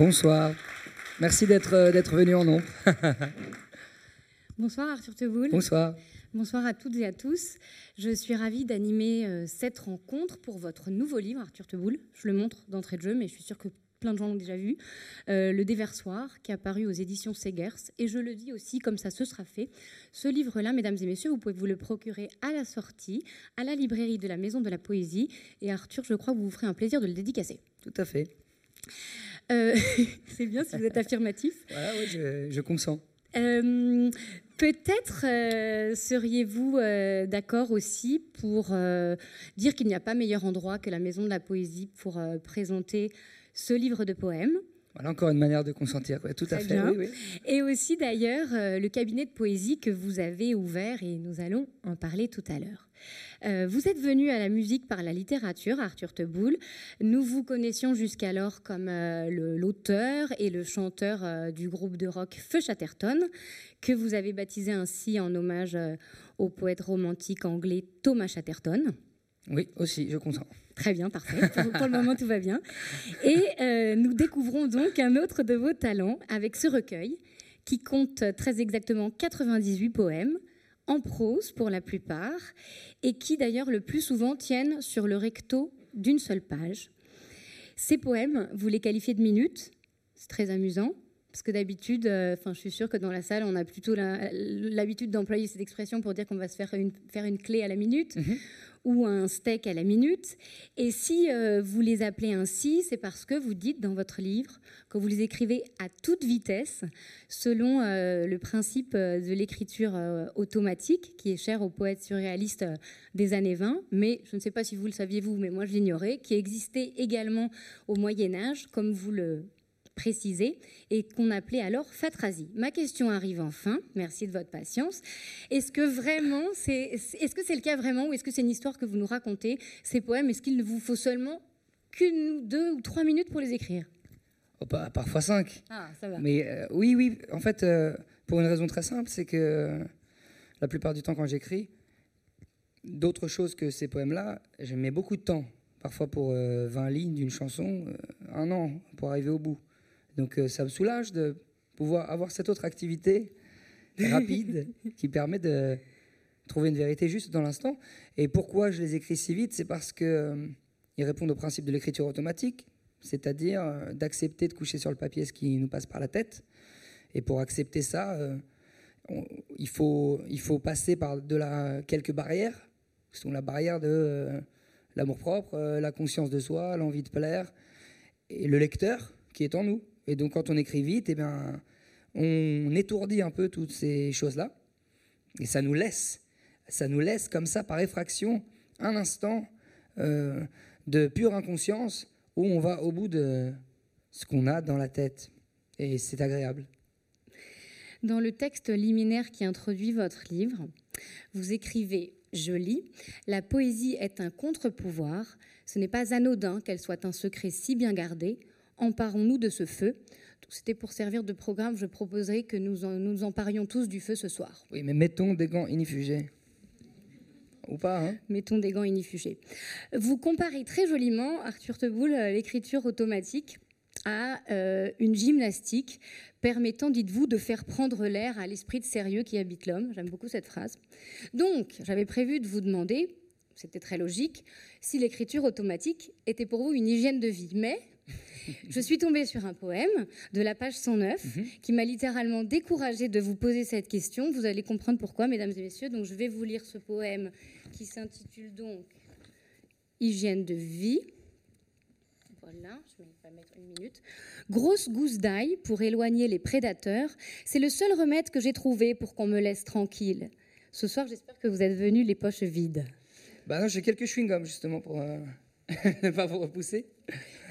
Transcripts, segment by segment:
Bonsoir. Merci d'être euh, d'être venu en nombre. Bonsoir Arthur Teboul. Bonsoir. Bonsoir à toutes et à tous. Je suis ravie d'animer euh, cette rencontre pour votre nouveau livre, Arthur Teboul. Je le montre d'entrée de jeu, mais je suis sûre que plein de gens l'ont déjà vu. Euh, le Déversoir, qui est apparu aux éditions Segers. Et je le dis aussi, comme ça ce sera fait. Ce livre-là, mesdames et messieurs, vous pouvez vous le procurer à la sortie, à la librairie de la Maison de la Poésie. Et Arthur, je crois que vous vous ferez un plaisir de le dédicacer. Tout à fait. Euh, c'est bien si vous êtes affirmatif. Voilà, ouais, je, je consens. Euh, Peut-être euh, seriez-vous d'accord aussi pour dire qu'il n'y a pas meilleur endroit que la Maison de la Poésie pour présenter ce livre de poèmes? Voilà encore une manière de consentir. ouais, tout à fait. bien. Oui, oui. Et aussi d'ailleurs euh, le cabinet de poésie que vous avez ouvert et nous allons en parler tout à l'heure. Euh, vous êtes venu à la musique par la littérature, Arthur Teboul. Nous vous connaissions jusqu'alors comme euh, l'auteur et le chanteur euh, du groupe de rock Feu Chatterton, que vous avez baptisé ainsi en hommage au poète romantique anglais Thomas Chatterton. Oui, aussi, je consens. Très bien, parfait. Pour, le moment, tout va bien. Et euh, nous découvrons donc un autre de vos talents avec ce recueil qui compte très exactement 98 poèmes, en prose pour la plupart, et qui d'ailleurs le plus souvent tiennent sur le recto d'une seule page. Ces poèmes, vous les qualifiez de minutes, c'est très amusant. Parce que d'habitude, euh, je suis sûre que dans la salle, on a plutôt l'habitude d'employer cette expression pour dire qu'on va se faire une, faire une clé à la minute Mhm. Ou un steak à la minute. Et si euh, vous les appelez ainsi, c'est parce que vous dites dans votre livre que vous les écrivez à toute vitesse, selon euh, le principe euh, de l'écriture automatique, qui est cher aux poètes surréalistes des années 20, mais je ne sais pas si vous le saviez vous, mais moi je l'ignorais, qui existait également au Moyen Âge, comme vous le précisez, et qu'on appelait alors fatrasie. Ma question arrive enfin, merci de votre patience. Est-ce que vraiment, c'est, est-ce que c'est le cas vraiment, ou est-ce que c'est une histoire que vous nous racontez, ces poèmes? Est-ce qu'il ne vous faut seulement qu'une, ou deux ou trois minutes pour les écrire? Oh, pas- parfois cinq. Ah, ça va. Mais euh, oui, oui, en fait, euh, pour une raison très simple, c'est que euh, la plupart du temps, quand j'écris, d'autres choses que ces poèmes-là, je mets beaucoup de temps. Parfois pour euh, 20 lignes d'une chanson, un an pour arriver au bout. Donc euh, ça me soulage de pouvoir avoir cette autre activité rapide qui permet de trouver une vérité juste dans l'instant. Et pourquoi je les écris si vite C'est parce que euh, ils répondent au principe de l'écriture automatique, c'est-à-dire euh, d'accepter de coucher sur le papier ce qui nous passe par la tête. Et pour accepter ça, euh, on- il, faut, il faut passer par de la, quelques barrières, qui sont la barrière de l'amour-propre, euh, la conscience de soi, l'envie de plaire, et le lecteur qui est en nous. Et donc quand on écrit vite, eh bien, on étourdit un peu toutes ces choses-là, et ça nous laisse, ça nous laisse comme ça par effraction un instant euh, de pure inconscience où on va au bout de ce qu'on a dans la tête. Et c'est agréable. Dans le texte liminaire qui introduit votre livre, vous écrivez, je lis, La poésie est un contre-pouvoir. Ce n'est pas anodin qu'elle soit un secret si bien gardé. Emparons-nous de ce feu. C'était pour servir de programme. Je proposerais que nous en- nous emparions tous du feu ce soir. Oui, mais mettons des gants inifugés. Ou pas, hein Mettons des gants inifugés. Vous comparez très joliment, Arthur Teboul, euh, l'écriture automatique à euh, une gymnastique permettant, dites-vous, de faire prendre l'air à l'esprit de sérieux qui habite l'homme. J'aime beaucoup cette phrase. Donc, j'avais prévu de vous demander, c'était très logique, si l'écriture automatique était pour vous une hygiène de vie. Mais je suis tombée sur un poème de la page 109 Mhm. qui m'a littéralement découragée de vous poser cette question. Vous allez comprendre pourquoi, mesdames et messieurs. Donc, je vais vous lire ce poème qui s'intitule donc Hygiène de vie. Voilà, je vais pas mettre une minute. Grosse gousse d'ail pour éloigner les prédateurs, c'est le seul remède que j'ai trouvé pour qu'on me laisse tranquille. Ce soir, j'espère que vous êtes venus les poches vides. Bah non, j'ai quelques chewing-gums justement pour euh, ne pas vous repousser.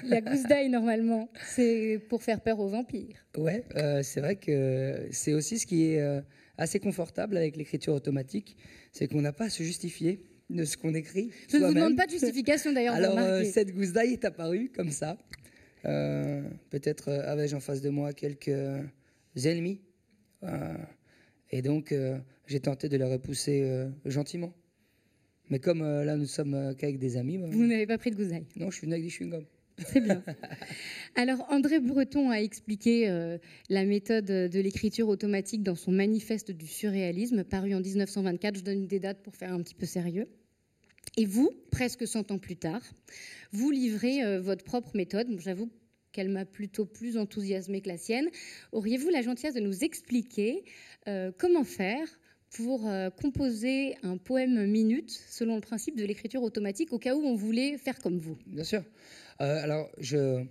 La gousse d'ail, normalement, c'est pour faire peur aux vampires. Ouais, euh, c'est vrai que c'est aussi ce qui est euh, assez confortable avec l'écriture automatique, c'est qu'on n'a pas à se justifier de ce qu'on écrit. Je ne vous demande pas de justification d'ailleurs, Alors, euh, cette gousse d'ail est apparue comme ça. Euh, Peut-être avais-je en face de moi quelques ennemis. Et donc, j'ai tenté de les repousser gentiment. Mais comme euh, là, nous sommes euh, qu'avec des amis, bah, Vous n'avez pas pris de gousse d'ail. non, je suis venu avec des chewing-gums. C'est bien. Alors, André Breton a expliqué euh, la méthode de l'écriture automatique dans son manifeste du surréalisme, paru en 1924. Je donne des dates pour faire un petit peu sérieux. Et vous, presque 100 ans plus tard, vous livrez euh, votre propre méthode. J'avoue qu'elle m'a plutôt plus enthousiasmée que la sienne. Auriez-vous la gentillesse de nous expliquer euh, comment faire pour composer un poème minute selon le principe de l'écriture automatique au cas où on voulait faire comme vous? Bien sûr. Euh, alors, je,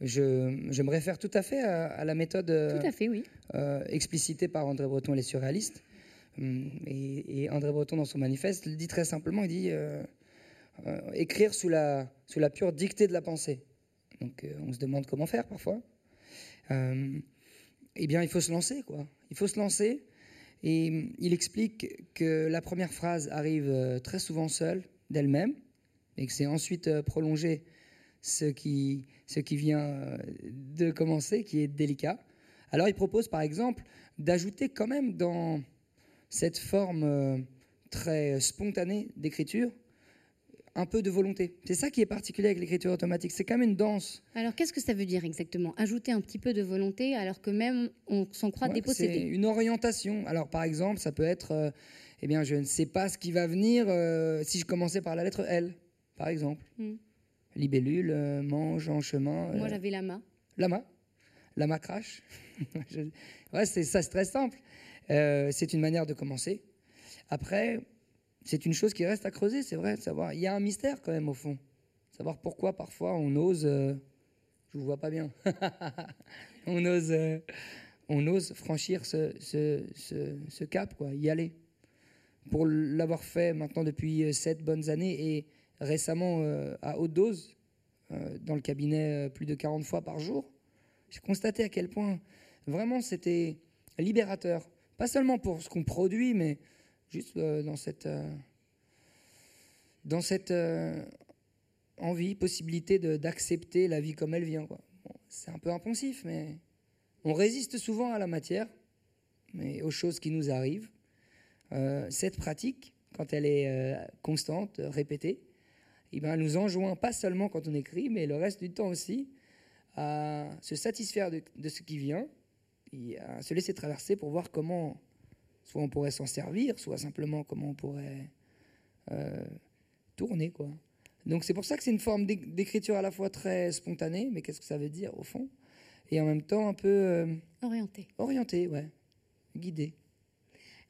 je, me réfère tout à fait à, la méthode euh, tout à fait, oui. Euh, explicitée par André Breton et les surréalistes. Hum, et, André Breton, dans son manifeste, le dit très simplement, il dit écrire sous la, sous la pure dictée de la pensée. Donc on se demande comment faire parfois. eh bien, il faut se lancer, quoi. Il faut se lancer. Et il explique que la première phrase arrive très souvent seule, d'elle-même, et que c'est ensuite prolongé ce qui, ce qui vient euh, de commencer, qui est délicat. Alors il propose par exemple d'ajouter quand même dans cette forme euh, très spontanée d'écriture un peu de volonté. C'est ça qui est particulier avec l'écriture automatique. C'est quand même une danse. Alors qu'est-ce que ça veut dire exactement? Ajouter un petit peu de volonté alors que même on s'en croit dépossédé. C'est une orientation. Alors par exemple, ça peut être, euh, eh bien, je ne sais pas ce qui va venir si je commençais par la lettre L, par exemple. Hmm libellule, euh, mange en chemin. Moi, euh, j'avais lama. Lama Lama crash Ouais, c'est ça, c'est très simple. Euh, c'est une manière de commencer. Après, c'est une chose qui reste à creuser, c'est vrai, de savoir. Il y a un mystère quand même au fond. Savoir pourquoi parfois on ose. je vous vois pas bien. on ose. on ose franchir ce, ce, ce, ce, cap, quoi, y aller. Pour l'avoir fait maintenant depuis sept bonnes années et récemment euh, à haute dose, euh, dans le cabinet euh, plus de 40 fois par jour, j'ai constaté à quel point vraiment c'était libérateur. Pas seulement pour ce qu'on produit, mais juste dans cette, dans cette envie, possibilité d'accepter la vie comme elle vient. c'est un peu impensif, mais on résiste souvent à la matière, mais aux choses qui nous arrivent. cette pratique, quand elle est constante, répétée, eh ben, nous enjoint pas seulement quand on écrit, mais le reste du temps aussi, à se satisfaire de, ce qui vient et à se laisser traverser pour voir comment, soit on pourrait s'en servir, soit simplement comment on pourrait euh, tourner. Quoi. Donc c'est pour ça que c'est une forme d'écriture à la fois très spontanée, mais qu'est-ce que ça veut dire au fond? Et en même temps un peu... Euh, orienté. Orienté, ouais. Guidé.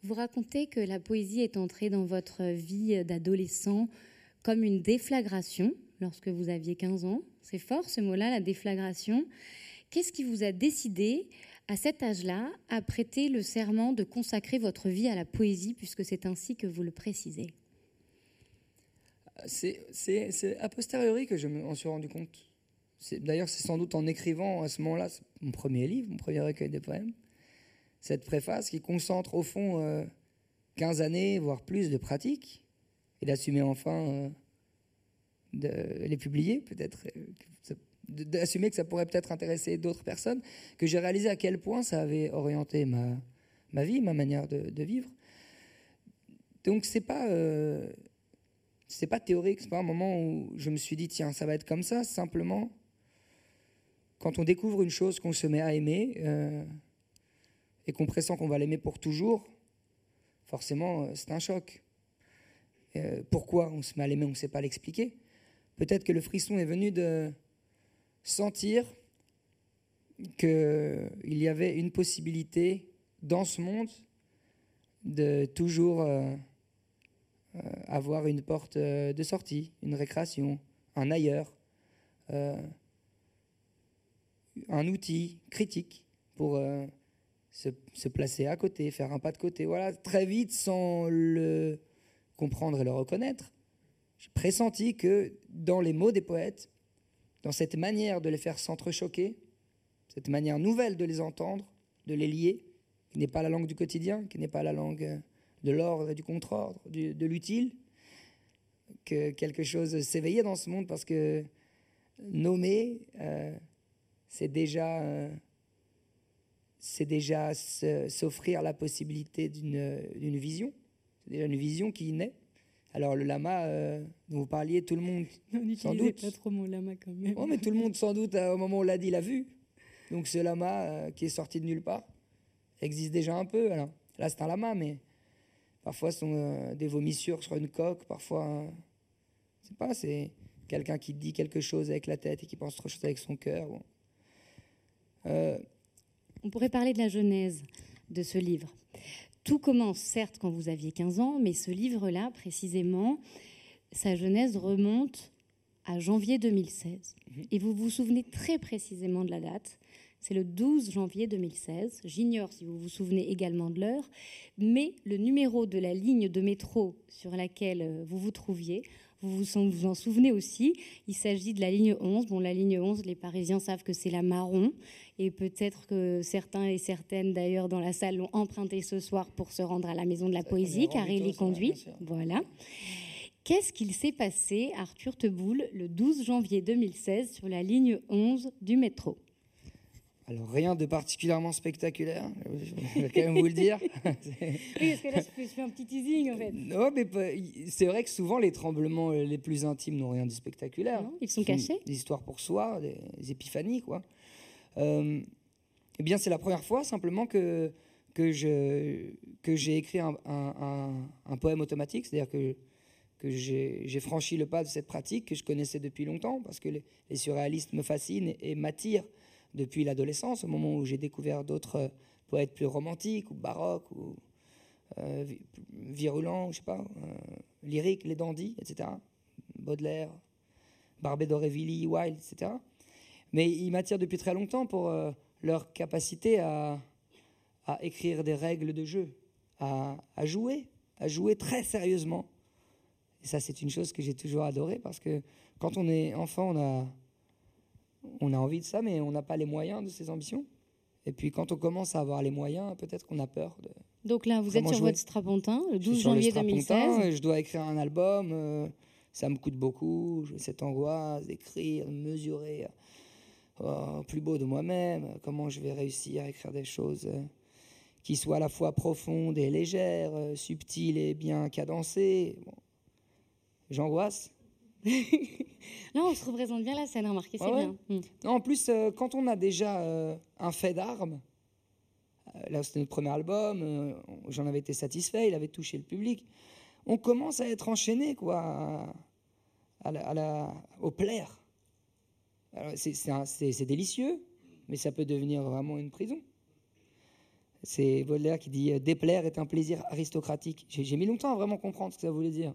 Vous racontez que la poésie est entrée dans votre vie d'adolescent comme une déflagration lorsque vous aviez 15 ans. C'est fort ce mot-là, la déflagration. Qu'est-ce qui vous a décidé à cet âge-là à prêter le serment de consacrer votre vie à la poésie, puisque c'est ainsi que vous le précisez? C'est a posteriori que je m'en suis rendu compte. D'ailleurs, c'est sans doute en écrivant à ce moment-là mon premier livre, mon premier recueil de poèmes, cette préface qui concentre au fond 15 euh, années, voire plus de pratique, et d'assumer enfin euh, de les publier, peut-être, euh, d'assumer que ça pourrait peut-être intéresser d'autres personnes, que j'ai réalisé à quel point ça avait orienté ma, ma vie, ma manière de, vivre. Donc c'est pas euh, c'est pas théorique, c'est pas un moment où je me suis dit tiens ça va être comme ça. Simplement, quand on découvre une chose qu'on se met à aimer et qu'on pressent qu'on va l'aimer pour toujours, forcément c'est un choc. Euh, pourquoi on se met à l'aimer, on ne sait pas l'expliquer. Peut-être que le frisson est venu de sentir qu'il y avait une possibilité dans ce monde de toujours euh, euh, avoir une porte de sortie, une récréation, un ailleurs, un outil critique pour se, se, placer à côté, faire un pas de côté. Voilà, très vite, sans le comprendre et le reconnaître, j'ai pressenti que dans les mots des poètes, dans cette manière de les faire s'entrechoquer, cette manière nouvelle de les entendre, de les lier, qui n'est pas la langue du quotidien, qui n'est pas la langue de l'ordre et du contre-ordre, de l'utile, que quelque chose s'éveillait dans ce monde parce que nommer, euh, c'est déjà, euh, c'est déjà s'offrir la possibilité d'une vision c'est déjà une vision qui naît Alors le lama euh, dont vous parliez, tout le monde, On sans doute. pas trop mon lama quand même. Oh, mais tout le monde sans doute euh, au moment où on l'a dit l'a vu. Donc ce lama euh, qui est sorti de nulle part existe déjà un peu. Alors là c'est un lama, mais parfois ce sont euh, des vomissures sur une coque, parfois, euh, sais pas, c'est quelqu'un qui dit quelque chose avec la tête et qui pense autre chose avec son cœur. Bon. Euh, On pourrait parler de la genèse de ce livre. Tout commence certes quand vous aviez 15 ans, mais ce livre-là, précisément, sa genèse remonte à janvier 2016. Et vous vous souvenez très précisément de la date. C'est le 12 janvier 2016. J'ignore si vous vous souvenez également de l'heure, mais le numéro de la ligne de métro sur laquelle euh, vous vous trouviez, vous vous en souvenez aussi. Il s'agit de la ligne 11. Bon, la ligne 11, les Parisiens savent que c'est la marron. Et peut-être que certains et certaines, d'ailleurs, dans la salle l'ont emprunté ce soir pour se rendre à la Maison de la Ça, Poésie, car il y conduit. Voilà. Qu'est-ce qu'il s'est passé, Arthur Teboul, le 12 janvier 2016, sur la ligne 11 du métro? Alors rien de particulièrement spectaculaire, je vais quand même vous le dire. Oui, parce que là, je fais un petit teasing, en fait. Non, mais c'est vrai que souvent les tremblements euh, les plus intimes n'ont rien de spectaculaire. Non, ils sont cachés. Des histoires pour soi, des, des épiphanies, quoi. Euh, eh bien, c'est la première fois simplement que, que, j'ai écrit un, poème automatique, c'est-à-dire que, que j'ai franchi le pas de cette pratique que je connaissais depuis longtemps, parce que les, surréalistes me fascinent et, m'attirent depuis l'adolescence, au moment où j'ai découvert d'autres euh, poètes plus romantiques ou baroques ou euh, vi- virulents, je sais pas, lyriques, les dandys, etc. Baudelaire, Barbé d'Aurevilly, Wilde, etc. Mais ils m'attirent depuis très longtemps pour euh, leur capacité à, à écrire des règles de jeu, à, à jouer, à jouer très sérieusement. Et ça, c'est une chose que j'ai toujours adoré parce que quand on est enfant, on a, on a envie de ça, mais on n'a pas les moyens de ses ambitions. Et puis quand on commence à avoir les moyens, peut-être qu'on a peur de, Donc là, vous êtes sur jouer. votre strapontin, le je suis 12 sur le janvier strapontin 2016. et je dois écrire un album. euh, ça me coûte beaucoup. J'ai cette angoisse d'écrire, de mesurer au plus beau de moi-même. euh, Comment je vais réussir à écrire des choses euh, qui soient à la fois profondes et légères, subtiles et bien cadencées. Bon. J'angoisse. Là, on se représente bien la scène, remarquez, c'est ouais. bien. Hmm. Non, en plus, euh, quand on a déjà euh, un fait d'armes, euh, là c'était notre premier album, j'en avais été satisfait, il avait touché le public, on commence à être enchaîné quoi, à, à la- à la- au plaire. C'est délicieux, mais ça peut devenir vraiment une prison. C'est Baudelaire qui dit euh, Déplaire est un plaisir aristocratique. J'ai mis longtemps à vraiment comprendre ce que ça voulait dire.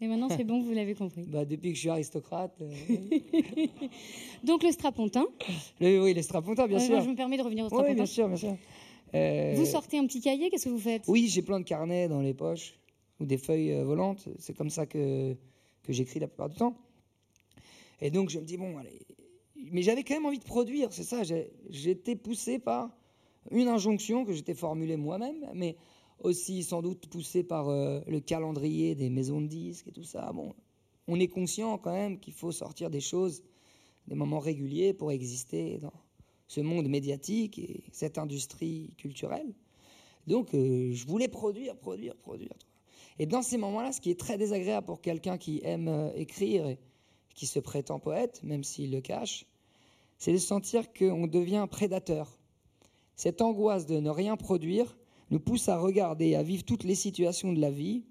Et maintenant, c'est bon, vous l'avez compris. Bah, depuis que je suis aristocrate. euh, Donc le strapontin, le- oui, les strapontins, bien Euh, sûr. je me permets de revenir au Oui, strapontin. bien sûr, bien sûr. Euh, Vous sortez un petit cahier, qu'est-ce que vous faites? Oui, j'ai plein de carnets dans les poches ou des feuilles volantes. C'est comme ça que, que j'écris la plupart du temps. Et donc, je me dis, bon, allez. Mais j'avais quand même envie de produire, c'est ça. J'étais poussé par une injonction que j'étais formulée moi-même, mais aussi sans doute poussé par euh, le calendrier des maisons de disques et tout ça. Bon, on est conscient quand même qu'il faut sortir des choses, des moments réguliers pour exister dans ce monde médiatique et cette industrie culturelle. Donc, euh, je voulais produire, produire, produire. Et dans ces moments-là, ce qui est très désagréable pour quelqu'un qui aime euh, écrire et qui se prétend poète, même s'il le cache, c'est de sentir qu'on devient prédateur. Cette angoisse de ne rien produire nous pousse à regarder à vivre toutes les situations de la vie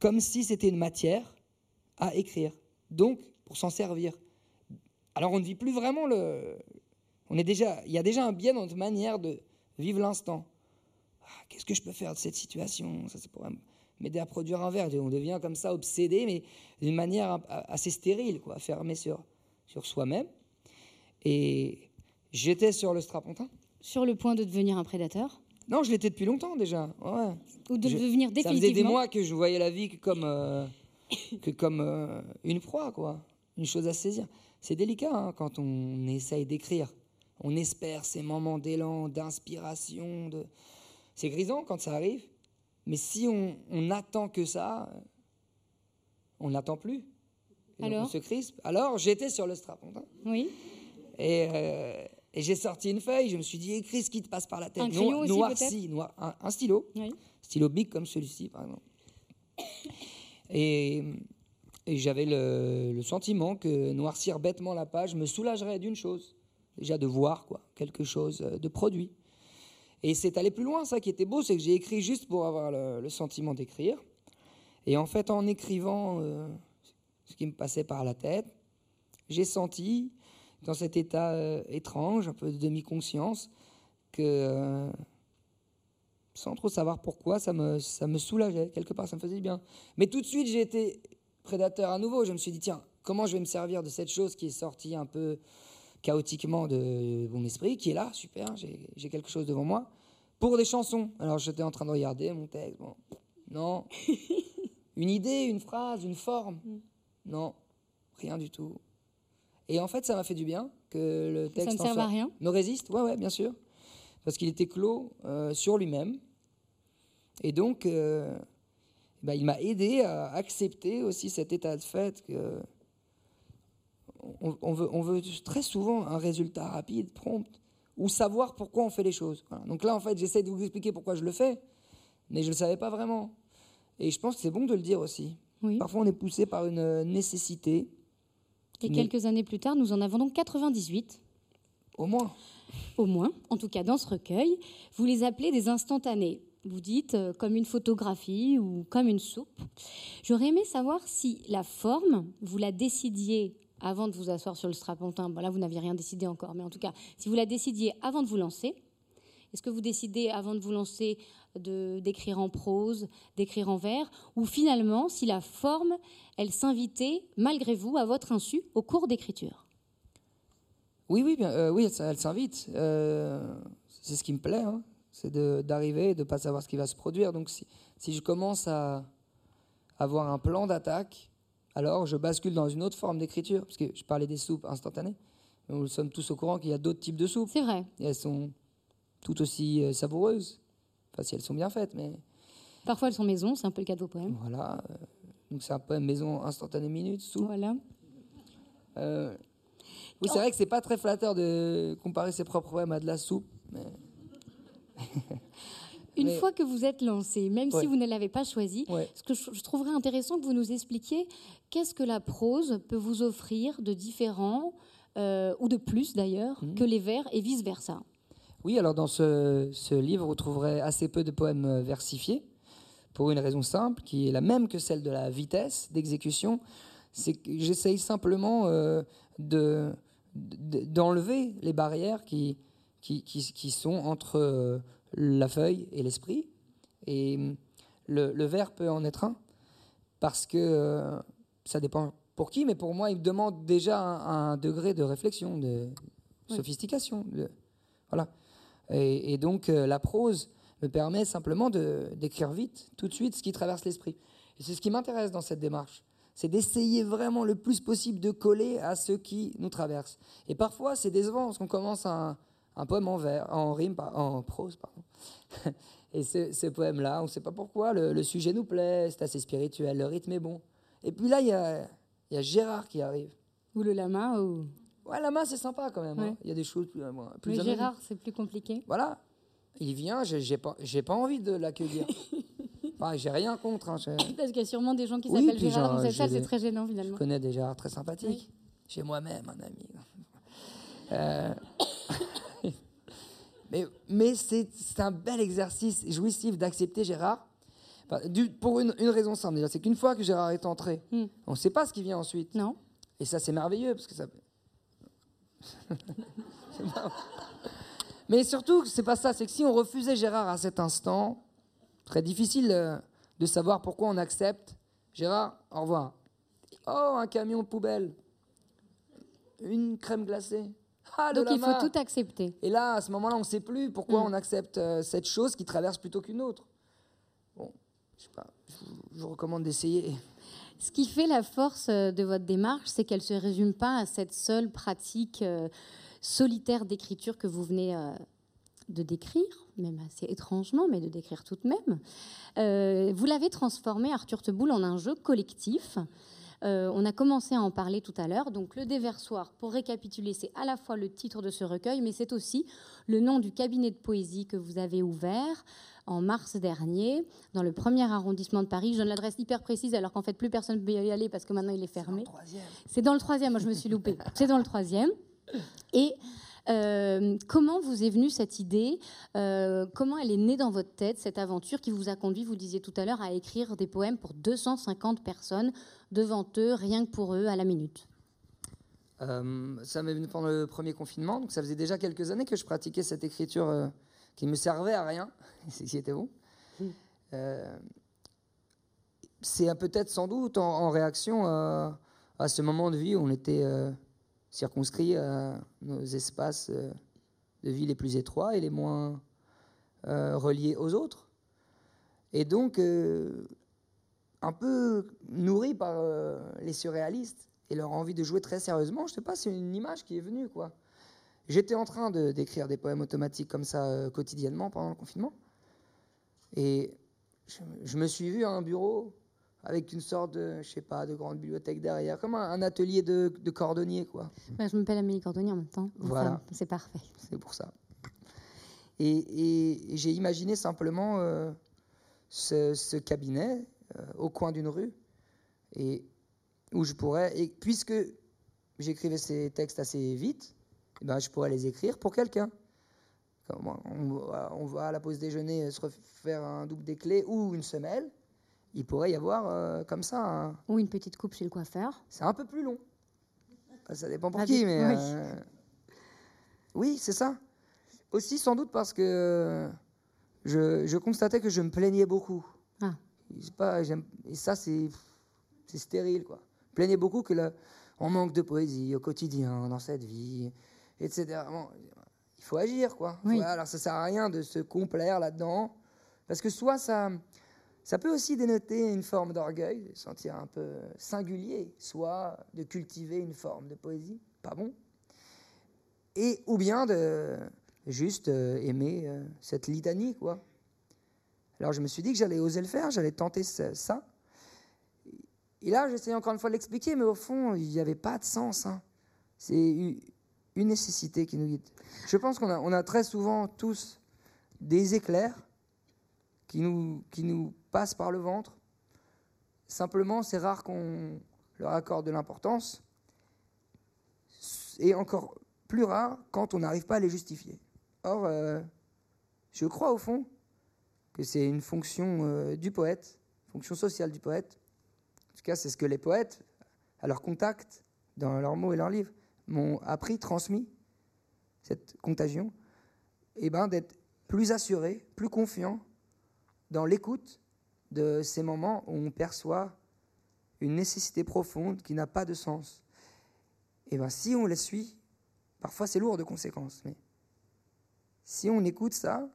comme si c'était une matière à écrire. Donc, pour s'en servir. Alors, on ne vit plus vraiment le. On est déjà, il y a déjà un biais dans notre manière de vivre l'instant. Ah, Qu'est-ce que je peux faire de cette situation? Ça, m'aider à produire un verre. On devient comme ça obsédé, mais d'une manière assez stérile, quoi, fermé sur, sur soi-même. Et j'étais sur le strapontin. Sur le point de devenir un prédateur Non, je l'étais depuis longtemps déjà. Ouais. Ou de Je- devenir Ça faisait définitivement des mois que je voyais la vie comme, euh, que comme euh, une proie, quoi. Une chose à saisir. C'est délicat hein, quand on essaye d'écrire. On espère ces moments d'élan, d'inspiration. De... C'est grisant quand ça arrive. Mais si on, on attend que ça, euh, on n'attend plus. Et donc Alors on se crispe. Alors j'étais sur le strapontin. Oui. Et, euh, et j'ai sorti une feuille, je me suis dit, écris ce qui te passe par la tête? Un crayon aussi, noirci, noir, un, un stylo. oui. Stylo big comme celui-ci, par exemple. Et, et j'avais le, le sentiment que noircir bêtement la page me soulagerait d'une chose, déjà de voir quoi, quelque chose de produit. Et c'est allé plus loin, ça qui était beau, c'est que j'ai écrit juste pour avoir le, sentiment d'écrire. Et en fait, en écrivant euh, ce qui me passait par la tête, j'ai senti, dans cet état euh, étrange, un peu de demi-conscience, que, euh, sans trop savoir pourquoi, ça me, ça me soulageait, quelque part, ça me faisait bien. Mais tout de suite, j'ai été prédateur à nouveau. Je me suis dit, tiens, comment je vais me servir de cette chose qui est sortie un peu chaotiquement de mon esprit, qui est là, super, j'ai quelque chose devant moi, pour des chansons. Alors j'étais en train de regarder mon texte, bon, non. une idée, une phrase, une forme, mm. non, rien du tout. Et en fait, ça m'a fait du bien que le texte ça ne à rien. me résiste, ouais, ouais, bien sûr, parce qu'il était clos euh, sur lui-même. Et donc, euh, bah, il m'a aidé à accepter aussi cet état de fait que on, veut, on, veut, très souvent un résultat rapide, prompt, ou savoir pourquoi on fait les choses. Donc là, en fait, j'essaie de vous expliquer pourquoi je le fais, mais je ne le savais pas vraiment. Et je pense que c'est bon de le dire aussi. Parfois, on est poussé par une nécessité. Et quelques années plus tard, nous en avons donc 98. Au moins. Au moins, en tout cas dans ce recueil, vous les appelez des instantanés. Vous dites euh, comme une photographie ou comme une soupe. J'aurais aimé savoir si la forme, vous la décidiez avant de vous asseoir sur le strapontin, là vous n'aviez rien décidé encore, mais en tout cas, si vous la décidiez avant de vous lancer, est-ce que vous décidez avant de vous lancer d'écrire en prose, d'écrire en vers, ou finalement si la forme, elle s'invitait malgré vous, à votre insu, au cours d'écriture? Oui, oui, bien, euh, oui, elle, s'invite. Euh, c'est ce qui me plaît, hein. c'est d'arriver et de ne pas savoir ce qui va se produire. Donc si je commence à avoir un plan d'attaque, alors je bascule dans une autre forme d'écriture, parce que je parlais des soupes instantanées. Nous sommes tous au courant qu'il y a d'autres types de soupes. C'est vrai. Et elles sont tout aussi euh, savoureuses, enfin si elles sont bien faites, mais... Parfois elles sont maison, c'est un peu le cas de vos poèmes. Voilà, euh, donc c'est un poème maison instantané minute, soupe. Voilà. Euh, oui, c'est vrai que c'est pas très flatteur de comparer ses propres poèmes à de la soupe, mais... Une fois que vous êtes lancé, même si vous ne l'avez pas choisi, ce que je, trouverais intéressant que vous nous expliquiez, qu'est-ce que la prose peut vous offrir de différent, euh, ou de plus d'ailleurs, mhm. que les vers et vice-versa? Oui, alors dans ce, livre, vous trouverez assez peu de poèmes euh, versifiés, pour une raison simple, qui est la même que celle de la vitesse d'exécution, c'est que j'essaye simplement euh, de d'enlever les barrières qui, qui, qui, sont entre la feuille et l'esprit. Et hum, le, le, verre peut en être un, parce que euh, ça dépend pour qui, mais pour moi, il demande déjà un, degré de réflexion, de sophistication. De, voilà. Et, donc, euh, la prose me permet simplement d'écrire vite, tout de suite, ce qui traverse l'esprit. Et c'est ce qui m'intéresse dans cette démarche. C'est d'essayer vraiment le plus possible de coller à ce qui nous traverse. Et parfois, c'est décevant, parce qu'on commence à un poème en vers, en rime, en prose, pardon. Et ce, poème-là, on ne sait pas pourquoi, le, sujet nous plaît, c'est assez spirituel, le rythme est bon. Et puis là, il y a, y a, Gérard qui arrive. Ou le lama ou... Ouais, lama, c'est sympa quand même. Hein. Il y a des choses plus. plus Mais Gérard, c'est plus compliqué. Voilà. Il vient, j'ai pas, pas envie de l'accueillir. enfin, j'ai rien contre. Hein, Parce qu'il y a sûrement des gens qui s'appellent Gérard dans cette salle, c'est très gênant finalement. Je connais des Gérard très sympathiques. J'ai moi-même un ami. Euh... Mais, c'est un bel exercice jouissif d'accepter Gérard. pour une, raison simple, c'est qu'une fois que Gérard est entré, hmm. on ne sait pas ce qui vient ensuite. Non. Et ça, c'est merveilleux parce que ça. Mais surtout, c'est pas ça. C'est que si on refusait Gérard à cet instant, très difficile euh, de savoir pourquoi on accepte. Gérard, au revoir. Oh, un camion de poubelle. Une crème glacée. Ah, Donc il faut tout accepter. Et là, à ce moment-là, on ne sait plus pourquoi mm. on accepte euh, cette chose qui traverse plutôt qu'une autre. Bon, je sais pas, je vous recommande d'essayer. Ce qui fait la force euh, de votre démarche, c'est qu'elle ne se résume pas à cette seule pratique euh, solitaire d'écriture que vous venez de décrire, même assez étrangement, mais de décrire tout de même. vous l'avez transformé, Arthur Teboul, en un jeu collectif Euh, on a commencé à en parler tout à l'heure. Donc le déversoir, pour récapituler, c'est à la fois le titre de ce recueil, mais c'est aussi le nom du cabinet de poésie que vous avez ouvert en mars dernier dans le premier arrondissement de Paris. Je donne l'adresse hyper précise alors qu'en fait plus personne ne peut y aller parce que maintenant il est fermé. C'est dans le troisième, moi je me suis loupée. C'est dans le troisième. Et euh, comment vous est venue cette idée euh, Comment elle est née dans votre tête, cette aventure qui vous a conduit, vous disiez tout à l'heure, à écrire des poèmes pour 250 personnes devant eux, rien que pour eux, à la minute? Euh, Ça m'est venu pendant le premier confinement, donc ça faisait déjà quelques années que je pratiquais cette écriture qui me servait à rien, c'est qui était bon. C'est peut-être sans doute en, réaction à, ce moment de vie où on était circonscrit à nos espaces euh, de vie les plus étroits et les moins euh, reliés aux autres. Et donc, euh, un peu nourri par les surréalistes et leur envie de jouer très sérieusement, je sais pas, c'est une image qui est venue, quoi. J'étais en train d'écrire des poèmes automatiques comme ça quotidiennement pendant le confinement. Et je, je, me suis vu à un bureau avec une sorte de, je sais pas, de grande bibliothèque derrière, comme un, atelier de, cordonnier, quoi. Bah, je m'appelle Amélie Cordonnier en même temps. Voilà. C'est parfait. C'est pour ça. Et, j'ai imaginé simplement euh, ce, cabinet euh, au coin d'une rue, et où je pourrais, et puisque j'écrivais ces textes assez vite, eh ben, je pourrais les écrire pour quelqu'un. On, on va à la pause déjeuner se refaire un double des clés ou une semelle il pourrait y avoir euh, comme ça. Ou une petite coupe chez le coiffeur. C'est un peu plus long. Ça dépend pour qui, mais. Oui, euh, oui c'est ça. Aussi, sans doute parce que je, je, constatais que je me plaignais beaucoup. Ah. Pas, et ça, c'est stérile, quoi. Je plaignais beaucoup que là, on manque de poésie au quotidien, dans cette vie, etc. il faut agir, quoi. Oui. alors, ça sert à rien de se complaire là-dedans. Parce que soit ça ça peut aussi dénoter une forme d'orgueil, de sentir un peu singulier, soit de cultiver une forme de poésie, pas bon, et ou bien de juste euh, aimer euh, cette litanie, quoi. Alors je me suis dit que j'allais oser le faire, j'allais tenter ça. Et là, j'essaie encore une fois de l'expliquer, mais au fond, il n'y avait pas de sens. Hein. C'est une nécessité qui nous guide. Je pense qu'on a, a très souvent tous des éclairs qui nous, qui nous passent par le ventre. Simplement, c'est rare qu'on leur accorde de l'importance. Et encore plus rare quand on n'arrive pas à les justifier. Or, euh, je crois au fond que c'est une fonction euh, du poète, fonction sociale du poète. En tout cas, c'est ce que les poètes, à leur contact, dans leurs mots et leurs livres, m'ont appris, transmis, cette contagion, eh ben, d'être plus assuré, plus confiant dans l'écoute de ces moments où on perçoit une nécessité profonde qui n'a pas de sens. Et bien si on les suit, parfois c'est lourd de conséquences, mais si on écoute ça,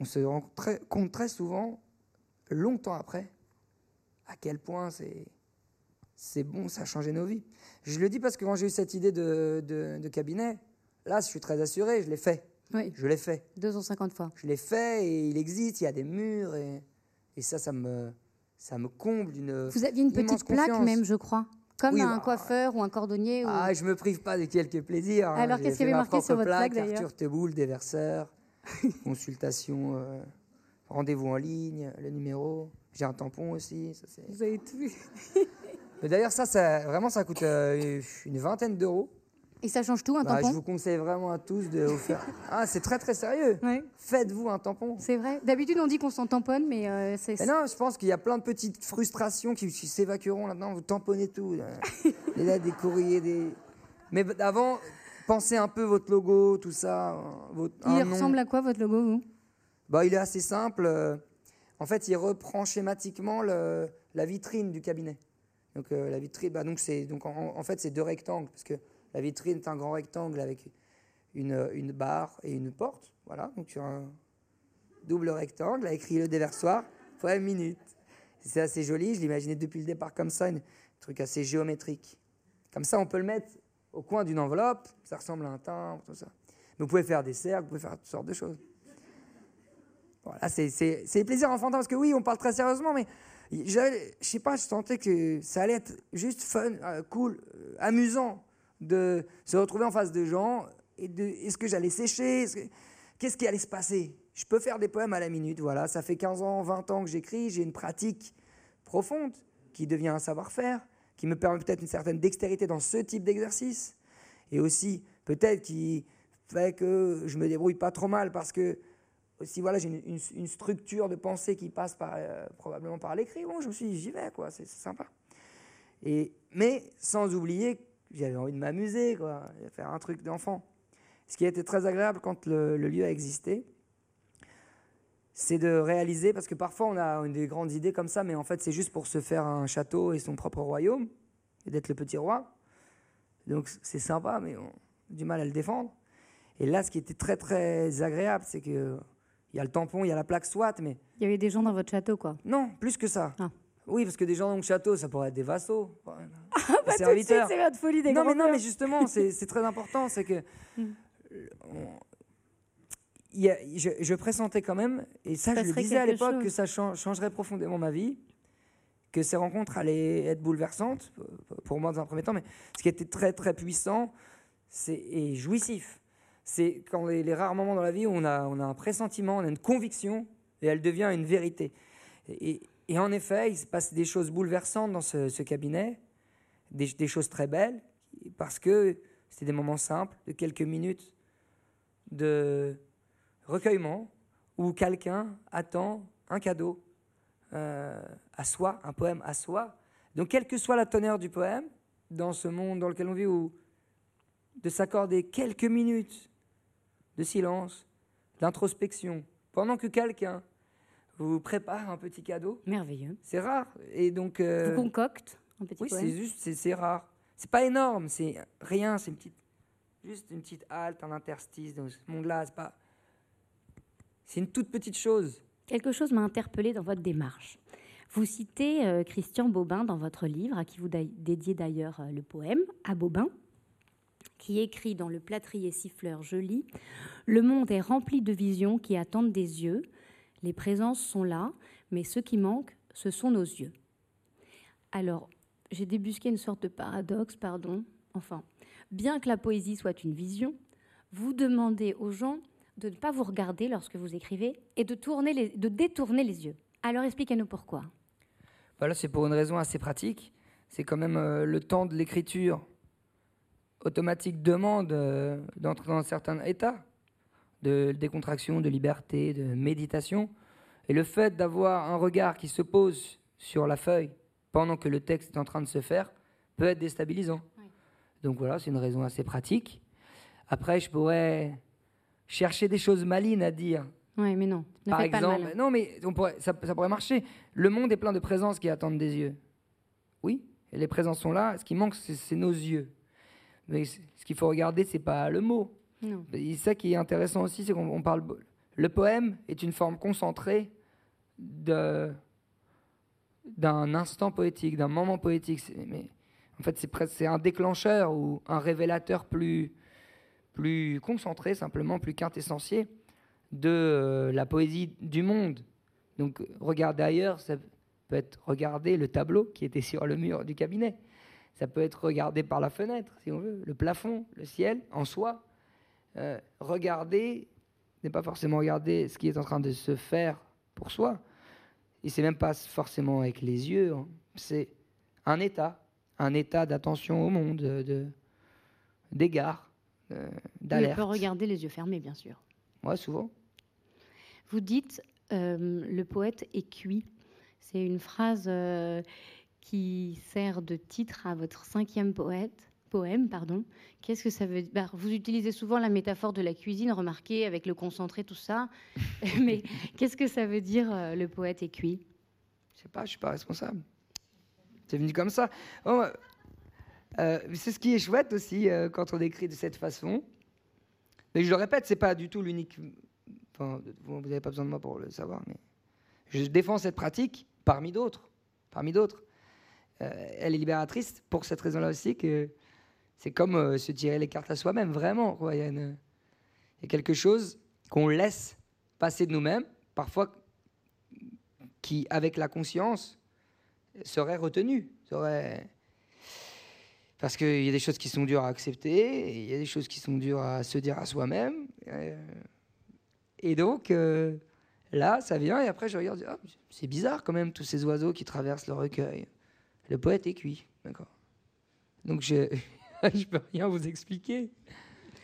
on se rend très, compte très souvent, longtemps après, à quel point c'est, bon, ça a changé nos vies. Je le dis parce que quand j'ai eu cette idée de, de cabinet, là, je suis très assuré, je l'ai fait. Oui. Je l'ai fait. 250 fois. Je l'ai fait et il existe, il y a des murs et, et ça, ça me, ça me comble d'une. Vous aviez une petite plaque même, je crois. Comme un bah, coiffeur ou un cordonnier. Ou... Ah, je me prive pas de quelques plaisirs. Hein. Alors, qu'est-ce qu'il y avait marqué sur votre plaque, d'ailleurs Arthur Teboul, déverseur, consultation, euh, rendez-vous en ligne, le numéro. J'ai un tampon aussi. Ça, Vous avez tout Mais d'ailleurs, ça, ça, vraiment, ça coûte euh, une vingtaine d'euros. Et ça change tout, un bah, tampon Je vous conseille vraiment à tous de vous faire. Ah, c'est très très sérieux. Faites-vous un tampon. C'est vrai. D'habitude, on dit qu'on s'en tamponne, mais euh, c'est. non, je pense qu'il y a plein de petites frustrations qui, s'évacueront là-dedans. Vous tamponnez tout. Les lettres, des courriers, des. Mais avant, pensez un peu votre logo, tout ça. Euh, votre, il ressemble à quoi votre logo, vous? Bah, Il est assez simple. Euh, en fait, il reprend schématiquement le, la vitrine du cabinet. Donc, la vitrine, bah, donc, donc en, en fait, c'est deux rectangles. Parce que la vitrine est un grand rectangle avec une, une barre et une porte. Voilà, donc tu as un double rectangle, a écrit le déversoir, fois minute. C'est assez joli, je l'imaginais depuis le départ comme ça, un truc assez géométrique. Comme ça, on peut le mettre au coin d'une enveloppe, ça ressemble à un timbre, tout ça. vous pouvez faire des cercles, vous pouvez faire toutes sortes de choses. Voilà, c'est plaisir enfantin, parce que oui, on parle très sérieusement, mais je sais pas, je sentais que ça allait être juste fun, euh, cool, euh, amusant de se retrouver en face de gens et de est-ce que j'allais sécher Qu'est-ce qui allait se passer? Je peux faire des poèmes à la minute, voilà. Ça fait 15 ans, 20 ans que j'écris, j'ai une pratique profonde qui devient un savoir-faire, qui me permet peut-être une certaine dextérité dans ce type d'exercice, et aussi peut-être qui fait que je me débrouille pas trop mal parce que si voilà, j'ai une, structure de pensée qui passe par, euh, probablement par l'écrit, bon, je me suis dit, j'y vais, quoi, c'est sympa. Et, mais sans oublier j'avais envie de m'amuser, quoi, de faire un truc d'enfant. Ce qui a été très agréable quand le, lieu a existé, c'est de réaliser, parce que parfois on a des grandes idées comme ça, mais en fait c'est juste pour se faire un château et son propre royaume, et d'être le petit roi. Donc c'est sympa, mais on a du mal à le défendre. Et là, ce qui était très très agréable, c'est que il y a le tampon, il y a la plaque SWAT, mais... Il y avait des gens dans votre château, quoi Non, plus que ça. Ah. Oui, parce que des gens dans le château, ça pourrait être des vassaux. Ah, bah, serviteurs. c'est votre folie des Non, mais non, mais justement, c'est très important, c'est que... Hmm. je, pressentais quand même, et ça, je le disais à l'époque, que ça changerait profondément ma vie, que ces rencontres allaient être bouleversantes, pour moi dans un premier temps, mais ce qui était très, très puissant et jouissif, c'est quand les, rares moments dans la vie où on a, on a un pressentiment, on a une conviction, et elle devient une vérité. Et, en effet, il se passe des choses bouleversantes dans ce, cabinet, des, choses très belles, parce que c'était des moments simples, de quelques minutes de recueillement, où quelqu'un attend un cadeau euh, à soi, un poème à soi. Donc, quelle que soit la teneur du poème, dans ce monde dans lequel on vit, de s'accorder quelques minutes de silence, d'introspection, pendant que quelqu'un vous prépare un petit cadeau. Merveilleux. C'est rare. Et donc. Euh, vous concocte un petit Oui, c'est juste, c'est rare. C'est pas énorme, c'est rien, c'est une petite, juste une petite halte, un interstice dans ce monde-là. C'est pas. C'est une toute petite chose. Quelque chose m'a interpellé dans votre démarche. Vous citez euh, Christian Bobin dans votre livre, à qui vous dédiez d'ailleurs euh, le poème, à Bobin, qui écrit dans le plâtrier siffleur Je lis Le monde est rempli de visions qui attendent des yeux. Les présences sont là, mais ce qui manque, ce sont nos yeux. Alors, j'ai débusqué une sorte de paradoxe, pardon. Enfin, bien que la poésie soit une vision, vous demandez aux gens de ne pas vous regarder lorsque vous écrivez et de, tourner de détourner les yeux. Alors expliquez-nous pourquoi. Voilà, c'est pour une raison assez pratique. C'est quand même euh, le temps de l'écriture automatique demande euh, d'entrer dans un certain état de décontraction, de liberté, de méditation. Et le fait d'avoir un regard qui se pose sur la feuille pendant que le texte est en train de se faire peut être déstabilisant. Donc voilà, c'est une raison assez pratique. Après, je pourrais chercher des choses malines à dire. Oui, mais non. Par exemple, non, mais on pourrait, ça, ça, pourrait marcher. Le monde est plein de présences qui attendent des yeux. Oui, et les présences sont là. Ce qui manque, c'est nos yeux. Mais ce qu'il faut regarder, c'est pas le mot. C'est ça qui est intéressant aussi, c'est qu'on parle. Le poème est une forme concentrée d'un instant poétique, d'un moment poétique. En fait, c'est un déclencheur ou un révélateur plus plus concentré, simplement plus quintessentiel de euh, la poésie du monde. Donc, regarder ailleurs, ça peut être regarder le tableau qui était sur le mur du cabinet. Ça peut être regardé par la fenêtre, si on veut, le plafond, le ciel en soi. Euh, regarder n'est pas forcément regarder ce qui est en train de se faire pour soi. Et c'est même pas forcément avec les yeux. Hein. C'est un état, un état d'attention au monde, de d'égard, d'alerte. On peut regarder les yeux fermés, bien sûr. Ouais, souvent. Vous dites euh, le poète est cuit. C'est une phrase euh, qui sert de titre à votre cinquième poète, poème. pardon. Qu'est-ce que ça veut dire bah, Vous utilisez souvent la métaphore de la cuisine, remarquez, avec le concentré, tout ça. Mais qu'est-ce que ça veut dire euh, le poète est cuit Je sais pas, je suis pas responsable. C'est venu comme ça. Oh, euh, c'est ce qui est chouette aussi euh, quand on écrit de cette façon. Mais je le répète, c'est pas du tout l'unique. Vous n'avez pas besoin de moi pour le savoir, mais je défends cette pratique parmi d'autres, parmi d'autres. Euh, elle est libératrice pour cette raison-là aussi que c'est comme euh, se tirer les cartes à soi-même, vraiment. Il, y a quelque chose qu'on laisse passer de nous-mêmes, parfois qui, avec la conscience, serait retenu. Parce qu'il y a des choses qui sont dures à accepter, il y a des choses qui sont dures à se dire à soi-même. Et donc, euh, là, ça vient, et après, je regarde, ah, c'est bizarre quand même, tous ces oiseaux qui traversent le recueil. Le poète est cuit, d'accord. Donc, je ne peux rien vous expliquer.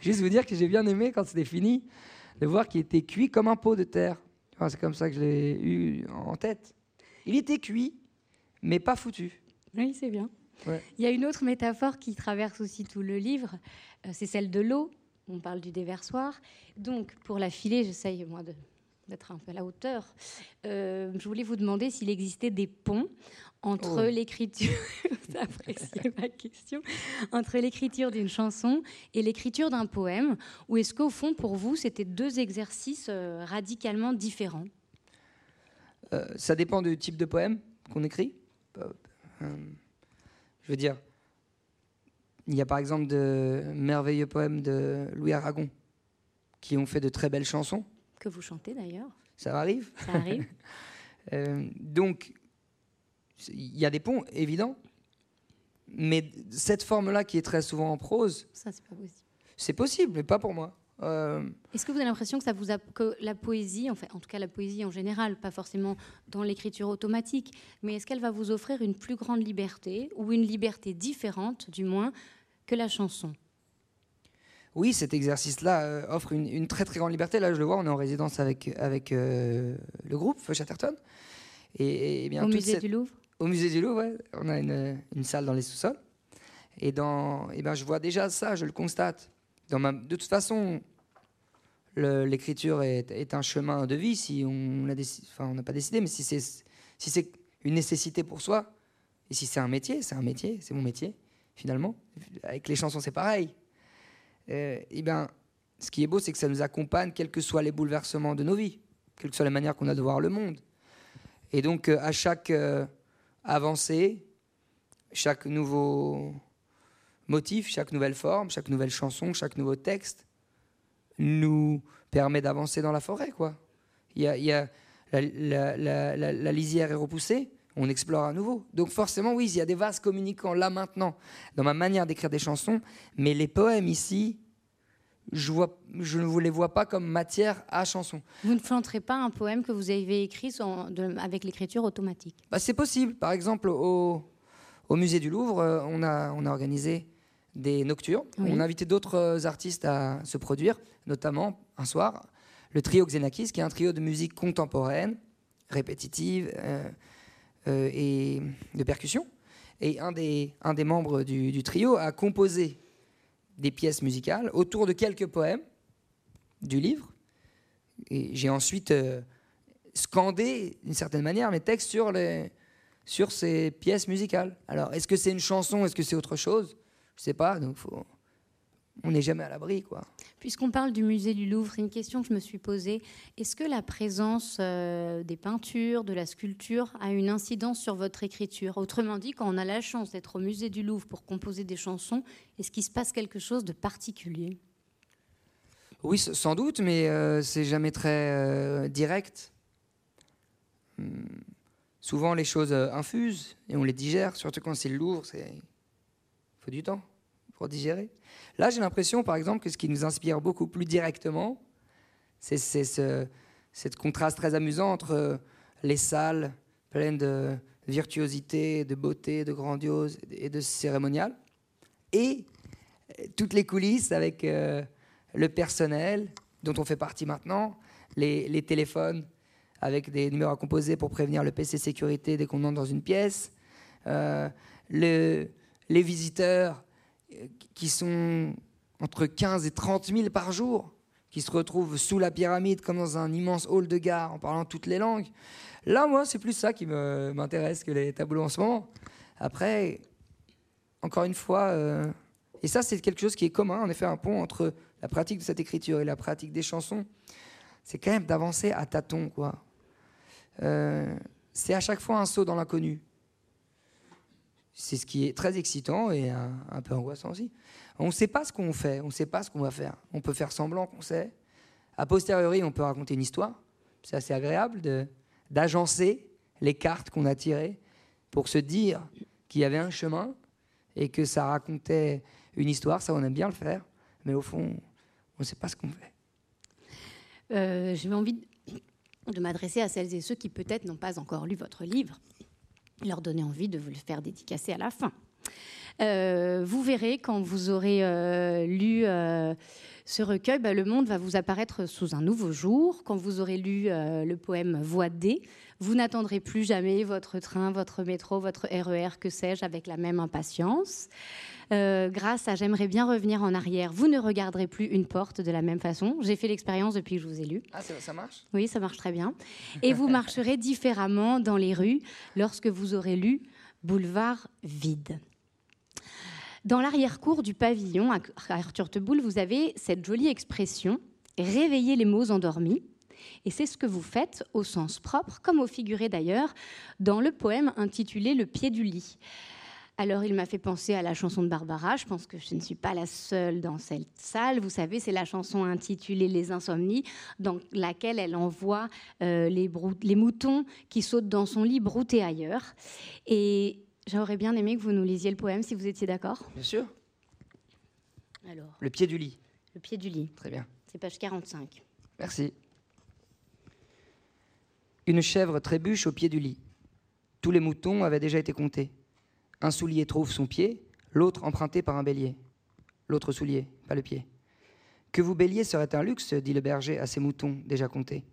Juste vous dire que j'ai bien aimé, quand c'était fini, de voir qu'il était cuit comme un pot de terre. c'est comme ça que je l'ai eu en tête. Il était cuit, mais pas foutu. Oui, c'est bien. Il y a une autre métaphore qui traverse aussi tout le livre, euh, c'est celle de l'eau on parle du déversoir. Donc, pour la filer, j'essaye, moi, d'être un peu à la hauteur. Euh, je voulais vous demander s'il existait des ponts entre oh. l'écriture, vous appréciez ma question, entre l'écriture d'une chanson et l'écriture d'un poème, ou est-ce qu'au fond, pour vous, c'était deux exercices euh, radicalement différents? Euh, Ça dépend du type de poème qu'on écrit. je veux dire, il y a par exemple de merveilleux poèmes de Louis Aragon qui ont fait de très belles chansons. Que vous chantez d'ailleurs. Ça arrive. Ça arrive. Euh, donc, il y a des ponts, évidents. Mais cette forme-là qui est très souvent en prose. Ça, c'est pas possible. C'est possible, mais pas pour moi. Euh, Est-ce que vous avez l'impression que ça vous a, que la poésie, en, fait, en tout cas la poésie en général, pas forcément dans l'écriture automatique, mais est-ce qu'elle va vous offrir une plus grande liberté ou une liberté différente, du moins, que la chanson? Oui, cet exercice-là euh, offre une, très très grande liberté. Là, je le vois, on est en résidence avec, avec euh, le groupe Feu Chatterton. Et, bien, Au musée du Louvre Au musée du Louvre, ouais. On a une, une salle dans les sous-sols. Et, dans, et ben, je vois déjà ça, je le constate. Dans ma, de toute façon, l'écriture est, est, un chemin de vie. Si on n'a enfin, pas décidé, mais si c'est si une nécessité pour soi, et si c'est un métier, c'est un métier, c'est mon métier finalement. Avec les chansons, c'est pareil. Euh, et ben, ce qui est beau, c'est que ça nous accompagne, quels que soient les bouleversements de nos vies, quelle que soit la manière qu'on a de voir le monde. Et donc, euh, à chaque euh, avancée, chaque nouveau motif, chaque nouvelle forme, chaque nouvelle chanson, chaque nouveau texte nous permet d'avancer dans la forêt. Quoi. Il y a, la, lisière est repoussée, on explore à nouveau. Donc forcément, oui, il y a des vases communicants là maintenant dans ma manière d'écrire des chansons, mais les poèmes ici, je, vois, je ne vous les vois pas comme matière à chanson. Vous ne planterez pas un poème que vous avez écrit avec l'écriture automatique? Bah, C'est possible. Par exemple, au, musée du Louvre, euh, on a, on a organisé des nocturnes. On a invité d'autres euh, artistes à se produire, notamment un soir, le trio Xenakis, qui est un trio de musique contemporaine, répétitive. Euh, et de percussion. Et un des, membres du, trio a composé des pièces musicales autour de quelques poèmes du livre. Et j'ai ensuite euh, scandé, d'une certaine manière, mes textes sur, ces pièces musicales. Alors, est-ce que c'est une chanson Est-ce que c'est autre chose? Je ne sais pas. Donc, faut, on n'est jamais à l'abri. quoi. Puisqu'on parle du musée du Louvre, une question que je me suis posée, est-ce que la présence euh, des peintures, de la sculpture a une incidence sur votre écriture? Autrement dit, quand on a la chance d'être au musée du Louvre pour composer des chansons, est-ce qu'il se passe quelque chose de particulier? Oui, sans doute, mais euh, c'est jamais très euh, direct. Souvent, les choses infusent et on les digère, surtout quand c'est le Louvre, il faut du temps pour digérer. Là, j'ai l'impression, par exemple, que ce qui nous inspire beaucoup plus directement, c'est ce, contraste très amusant entre euh, les salles pleines de virtuosité, de beauté, de grandiose et de cérémonial, et euh, toutes les coulisses avec euh, le personnel dont on fait partie maintenant, les, téléphones avec des numéros à composer pour prévenir le PC sécurité dès qu'on entre dans une pièce, les visiteurs qui sont entre 15 et 30 000 par jour, qui se retrouvent sous la pyramide comme dans un immense hall de gare en parlant toutes les langues. Là, moi, c'est plus ça qui m'intéresse que les tableaux en ce moment. Après, encore une fois, euh, et ça, c'est quelque chose qui est commun, en effet, un pont entre la pratique de cette écriture et la pratique des chansons, c'est quand même d'avancer à tâtons, quoi. Euh, c'est à chaque fois un saut dans l'inconnu c'est ce qui est très excitant et un, peu angoissant aussi. On ne sait pas ce qu'on fait, on ne sait pas ce qu'on va faire. On peut faire semblant qu'on sait. A posteriori, on peut raconter une histoire. C'est assez agréable d'agencer les cartes qu'on a tirées pour se dire qu'il y avait un chemin et que ça racontait une histoire. Ça, on aime bien le faire, mais au fond, on ne sait pas ce qu'on fait. Euh, envie de m'adresser à celles et ceux qui peut-être n'ont pas encore lu votre livre, leur donner envie de vous le faire dédicacer à la fin. Euh, vous verrez quand vous aurez euh, lu euh, ce recueil, bah, le monde va vous apparaître sous un nouveau jour. Quand vous aurez lu le poème Voix D, vous n'attendrez plus jamais votre train, votre métro, votre RER, e que sais-je, avec la même impatience. grâce à J'aimerais bien revenir en arrière, vous ne regarderez plus une porte de la même façon. J'ai fait l'expérience depuis que je vous ai lu. Ah, ça marche? Oui, ça marche très bien. Et vous marcherez différemment dans les rues lorsque vous aurez lu Boulevard vide. Dans l'arrière-cour du pavillon, à Arthur Teboul, vous avez cette jolie expression réveiller les mots endormis. Et c'est ce que vous faites au sens propre, comme au figuré d'ailleurs, dans le poème intitulé Le pied du lit. Alors, il m'a fait penser à la chanson de Barbara. Je pense que je ne suis pas la seule dans cette salle. Vous savez, c'est la chanson intitulée Les Insomnies, dans laquelle elle envoie euh, les, les, moutons qui sautent dans son lit brouter ailleurs. Et J'aurais bien aimé que vous nous lisiez le poème si vous étiez d'accord. Bien sûr. Alors. Le pied du lit. Le pied du lit. Très bien. C'est page 45. Merci. Une chèvre trébuche au pied du lit. Tous les moutons avaient déjà été comptés. Un soulier trouve son pied, l'autre emprunté par un bélier. L'autre soulier, pas le pied. Que vous béliez serait un luxe, dit le berger à ses moutons déjà comptés.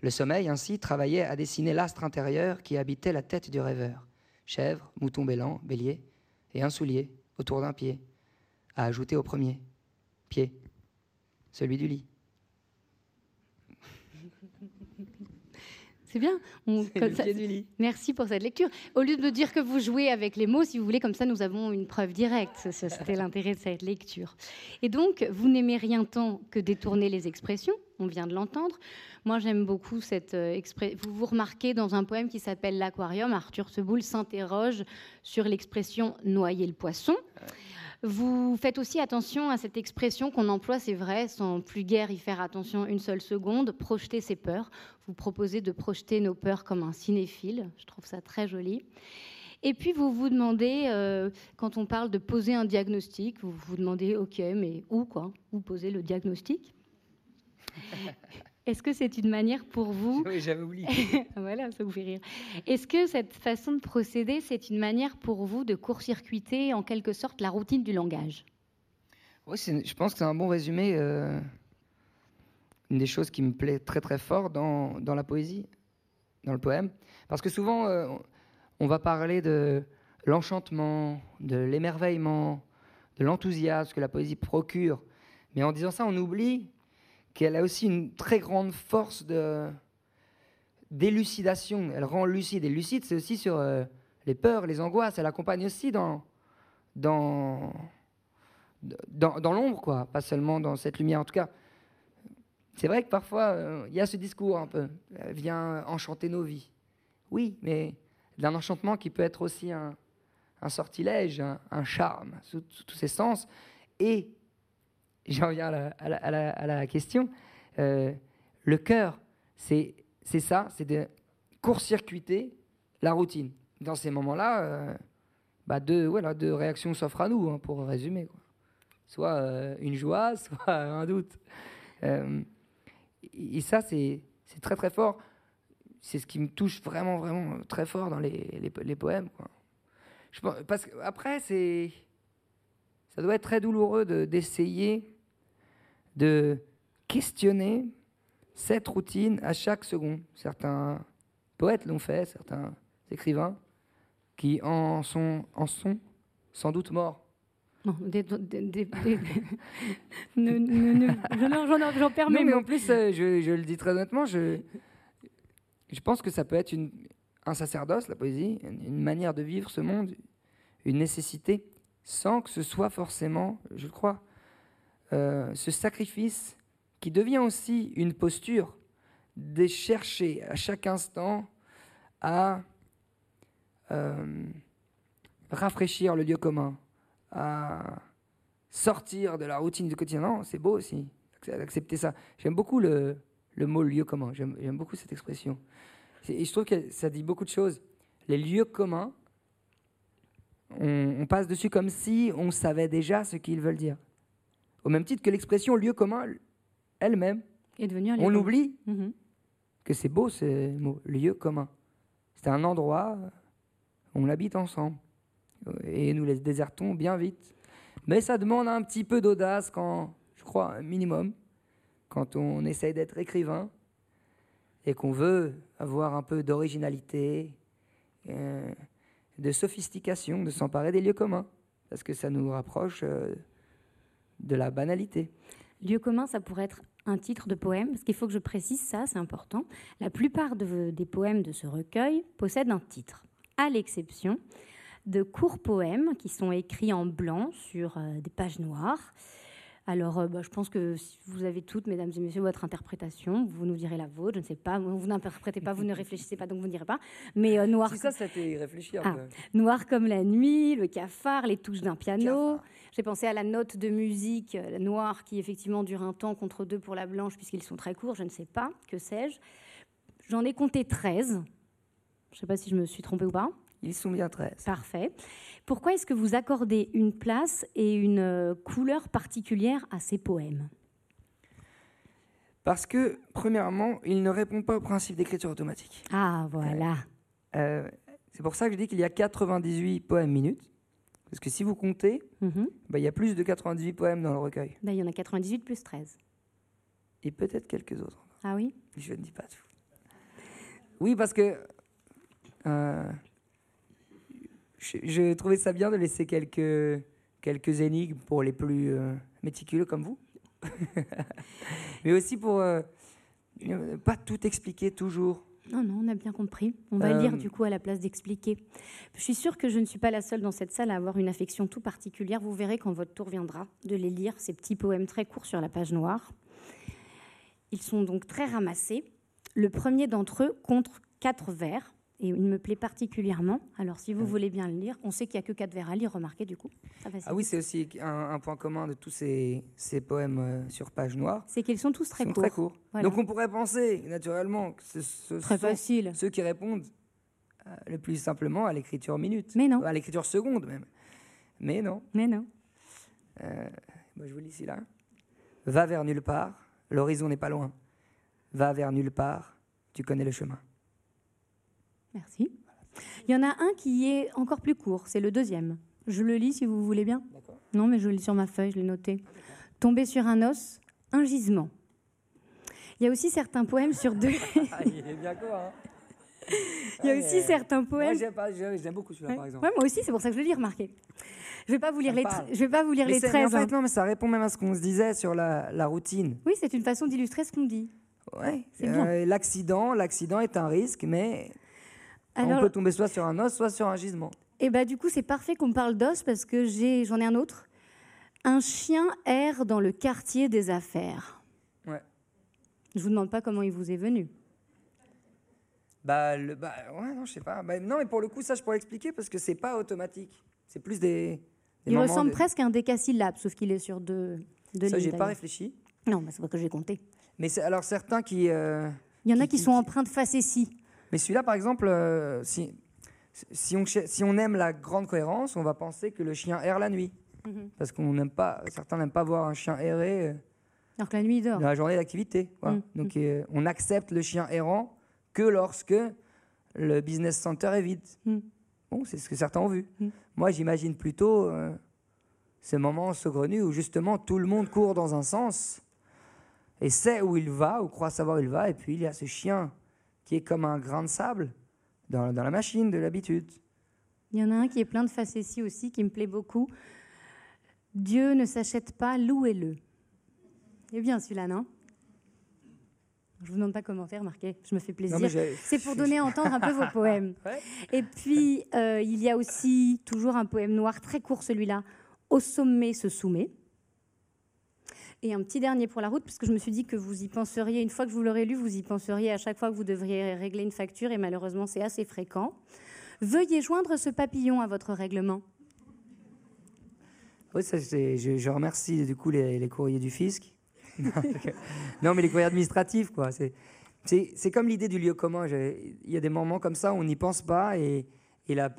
Le sommeil, ainsi, travaillait à dessiner l'astre intérieur qui habitait la tête du rêveur chèvre, mouton bélan, bélier, et un soulier autour d'un pied, à ajouter au premier pied, celui du lit. C'est bien. Merci pour cette lecture. Au lieu de dire que vous jouez avec les mots, si vous voulez, comme ça, nous avons une preuve directe. C'était l'intérêt de cette lecture. Et donc, vous n'aimez rien tant que détourner les expressions. On vient de l'entendre. Moi, j'aime beaucoup cette euh, expression. Vous vous remarquez dans un poème qui s'appelle L'Aquarium, Arthur Seboul s'interroge sur l'expression noyer le poisson. Vous faites aussi attention à cette expression qu'on emploie, c'est vrai, sans plus guère y faire attention une seule seconde, projeter ses peurs. Vous proposez de projeter nos peurs comme un cinéphile. Je trouve ça très joli. Et puis vous vous demandez, euh, quand on parle de poser un diagnostic, vous vous demandez, ok, mais où quoi? Où poser le diagnostic? Est-ce que c'est une manière pour vous Oui, j'avais oublié. voilà, ça vous fait rire. Est-ce que cette façon de procéder, c'est une manière pour vous de court-circuiter en quelque sorte la routine du langage? Oui, je pense que c'est un bon résumé. Euh, une des choses qui me plaît très très fort dans, dans la poésie, dans le poème. Parce que souvent, euh, on va parler de l'enchantement, de l'émerveillement, de l'enthousiasme que la poésie procure. Mais en disant ça, on oublie qu'elle a aussi une très grande force de d'élucidation. Elle rend lucide. Et lucide, c'est aussi sur euh, les peurs, les angoisses. Elle accompagne aussi dans, dans, dans, l'ombre, quoi. Pas seulement dans cette lumière. En tout cas, c'est vrai que parfois, euh, il y a ce discours un peu. Elle vient enchanter nos vies. Oui, mais d'un enchantement qui peut être aussi un, sortilège, un, charme, sous, tous ses sens. Et j'en viens à la, question. Euh, le cœur, c'est ça, c'est de court-circuiter la routine. Dans ces moments-là, euh, bah deux, voilà, deux réactions s'offrent à nous, hein, pour résumer. Soit euh, une joie, soit un doute. et ça, c'est très très fort. C'est ce qui me touche vraiment, vraiment très fort dans les, les, poèmes. Quoi. Parce qu'après, c'est ça doit être très douloureux d'essayer de questionner cette routine à chaque seconde. Certains poètes l'ont fait, certains écrivains qui en sont, en sont sans doute morts. J'en permets. mais en plus, euh, je, je, le dis très honnêtement, je, je pense que ça peut être une, un sacerdoce, la poésie, une manière de vivre ce monde, une nécessité, sans que ce soit forcément, je crois, euh, ce sacrifice qui devient aussi une posture de chercher à chaque instant à euh, rafraîchir le lieu commun, à sortir de la routine du quotidien. Non, c'est beau aussi d'accepter ça. J'aime beaucoup le, le, mot lieu commun, j'aime beaucoup cette expression. Et je trouve que ça dit beaucoup de choses. Les lieux communs on, passe dessus comme si on savait déjà ce qu'ils veulent dire. Au même titre que l'expression lieu commun elle-même. Est devenue on oublie mhm. que c'est beau ce mot, lieu commun. C'est un endroit, où on habite ensemble. Et nous les désertons bien vite. Mais ça demande un petit peu d'audace quand, je crois, un minimum, quand on essaye d'être écrivain et qu'on veut avoir un peu d'originalité, euh, de sophistication, de s'emparer des lieux communs, parce que ça nous rapproche euh, de la banalité. Lieu commun, ça pourrait être un titre de poème, parce qu'il faut que je précise ça, c'est important. La plupart des poèmes de ce recueil possèdent un titre, à l'exception de courts poèmes qui sont écrits en blanc sur euh, des pages noires alors, euh, bah, je pense que si vous avez toutes, mesdames et messieurs, votre interprétation. Vous nous direz la vôtre, je ne sais pas. Vous n'interprétez pas, vous ne réfléchissez pas, donc vous ne direz pas. Mais euh, noir. ça, ça fait réfléchir. Ah, noir comme la nuit, le cafard, les touches d'un piano. J'ai pensé à la note de musique euh, noire qui effectivement dure un temps contre deux pour la blanche puisqu'ils sont très courts. Je ne sais pas, que sais-je. J'en ai compté 13. Je ne sais pas si je me suis trompée ou pas. Ils sont bien 13. Parfait. Pourquoi est-ce que vous accordez une place et une euh, couleur particulière à ces poèmes? Parce que, premièrement, ils ne répondent pas au principe d'écriture automatique. Ah, voilà. Euh, c'est pour ça que je dis qu'il y a 98 poèmes minutes. Parce que si vous comptez, mhm. bah, il y a plus de 98 poèmes dans le recueil. Bah, il y en a 98 plus 13. Et peut-être quelques autres. Ah oui? Je ne dis pas tout. Oui, parce que euh, je, trouvais ça bien de laisser quelques, quelques énigmes pour les plus euh, méticuleux comme vous. Mais aussi pour euh, pas tout expliquer toujours. Non, non, on a bien compris. On va lire euh, du coup à la place d'expliquer. Je suis sûre que je ne suis pas la seule dans cette salle à avoir une affection tout particulière. Vous verrez quand votre tour viendra de les lire, ces petits poèmes très courts sur la page noire. Ils sont donc très ramassés. Le premier d'entre eux compte quatre vers et il me plaît particulièrement. Alors, si vous voulez bien le lire, on sait qu'il n'y a que quatre vers à lire, remarquez du coup. ah oui, c'est aussi un, point commun de tous ces, ces poèmes euh, sur page noire. C'est qu'ils sont tous très courts. Très courts. Donc, on pourrait penser naturellement que ce, très facile. ceux qui répondent euh, le plus simplement à l'écriture minute. Mais non. À l'écriture seconde même. Mais non. Mais non. Euh, moi, je vous lis ici là. Va vers nulle part, l'horizon n'est pas loin. Va vers nulle part, tu connais le chemin. Merci. Il y en a un qui est encore plus court, c'est le deuxième. Je le lis si vous voulez bien. Non, mais je le lis sur ma feuille, je l'ai noté. Tomber sur un os, un gisement. Il y a aussi certains poèmes sur deux. Il est bien hein Il y a aussi certains poèmes. Moi, j'aime beaucoup celui-là, par exemple. moi aussi, c'est pour ça que je le lis, remarquez. Je vais pas vous lire les, je vais pas vous lire les 13. en fait, non, mais ça répond même à ce qu'on se disait sur la, la routine. Oui, c'est une façon d'illustrer ce qu'on dit. Ouais. Euh, l'accident, l'accident est un risque, mais on peut tomber soit sur un os, soit sur un gisement. Et eh bah, du coup, c'est parfait qu'on parle d'os parce que j'ai, j'en ai un autre. Un chien erre dans le quartier des affaires. Ouais. Je vous demande pas comment il vous est venu. Bah, le, bah ouais, non, je sais pas. Bah, non, mais pour le coup, ça, je pourrais expliquer parce que c'est pas automatique. C'est plus des. il ressemble presque à un décasyllabe, sauf qu'il est sur deux, deux ça, j'ai pas réfléchi. Non, mais c'est pas que j'ai compté. Mais c'est alors certains qui. Euh, il y en a qui, sont empreints de facétie. Mais celui-là, par exemple, euh, si, si, on, si on aime la grande cohérence, on va penser que le chien erre la nuit. Mhm. Parce qu'on n'aime pas, certains n'aiment pas voir un chien errer. Euh, Alors que la nuit, il dort. Dans la journée d'activité. Mhm. Donc euh, on accepte le chien errant que lorsque le business center est vide. Mhm. Bon, c'est ce que certains ont vu. Moi, j'imagine plutôt ce moment saugrenu où justement tout le monde court dans un sens et sait où il va, ou croit savoir où il va, et puis il y a ce chien qui est comme un grain de sable dans, la machine de l'habitude. Il y en a un qui est plein de facéties aussi, qui me plaît beaucoup. Dieu ne s'achète pas, louez-le. C'est bien celui-là, non? Je vous demande pas comment faire, remarquez, je me fais plaisir. C'est pour donner à entendre un peu vos poèmes. Et puis, euh, il y a aussi toujours un poème noir très court, celui-là, Au sommet se soumet. Et un petit dernier pour la route, parce que je me suis dit que vous y penseriez, une fois que vous l'aurez lu, vous y penseriez à chaque fois que vous devriez régler une facture, et malheureusement c'est assez fréquent. Veuillez joindre ce papillon à votre règlement. Oui, ça, je, je, remercie du coup les, courriers du fisc. non, mais les courriers administratifs, quoi. C'est comme l'idée du lieu commun. Il y a des moments comme ça où on n'y pense pas et, et, la,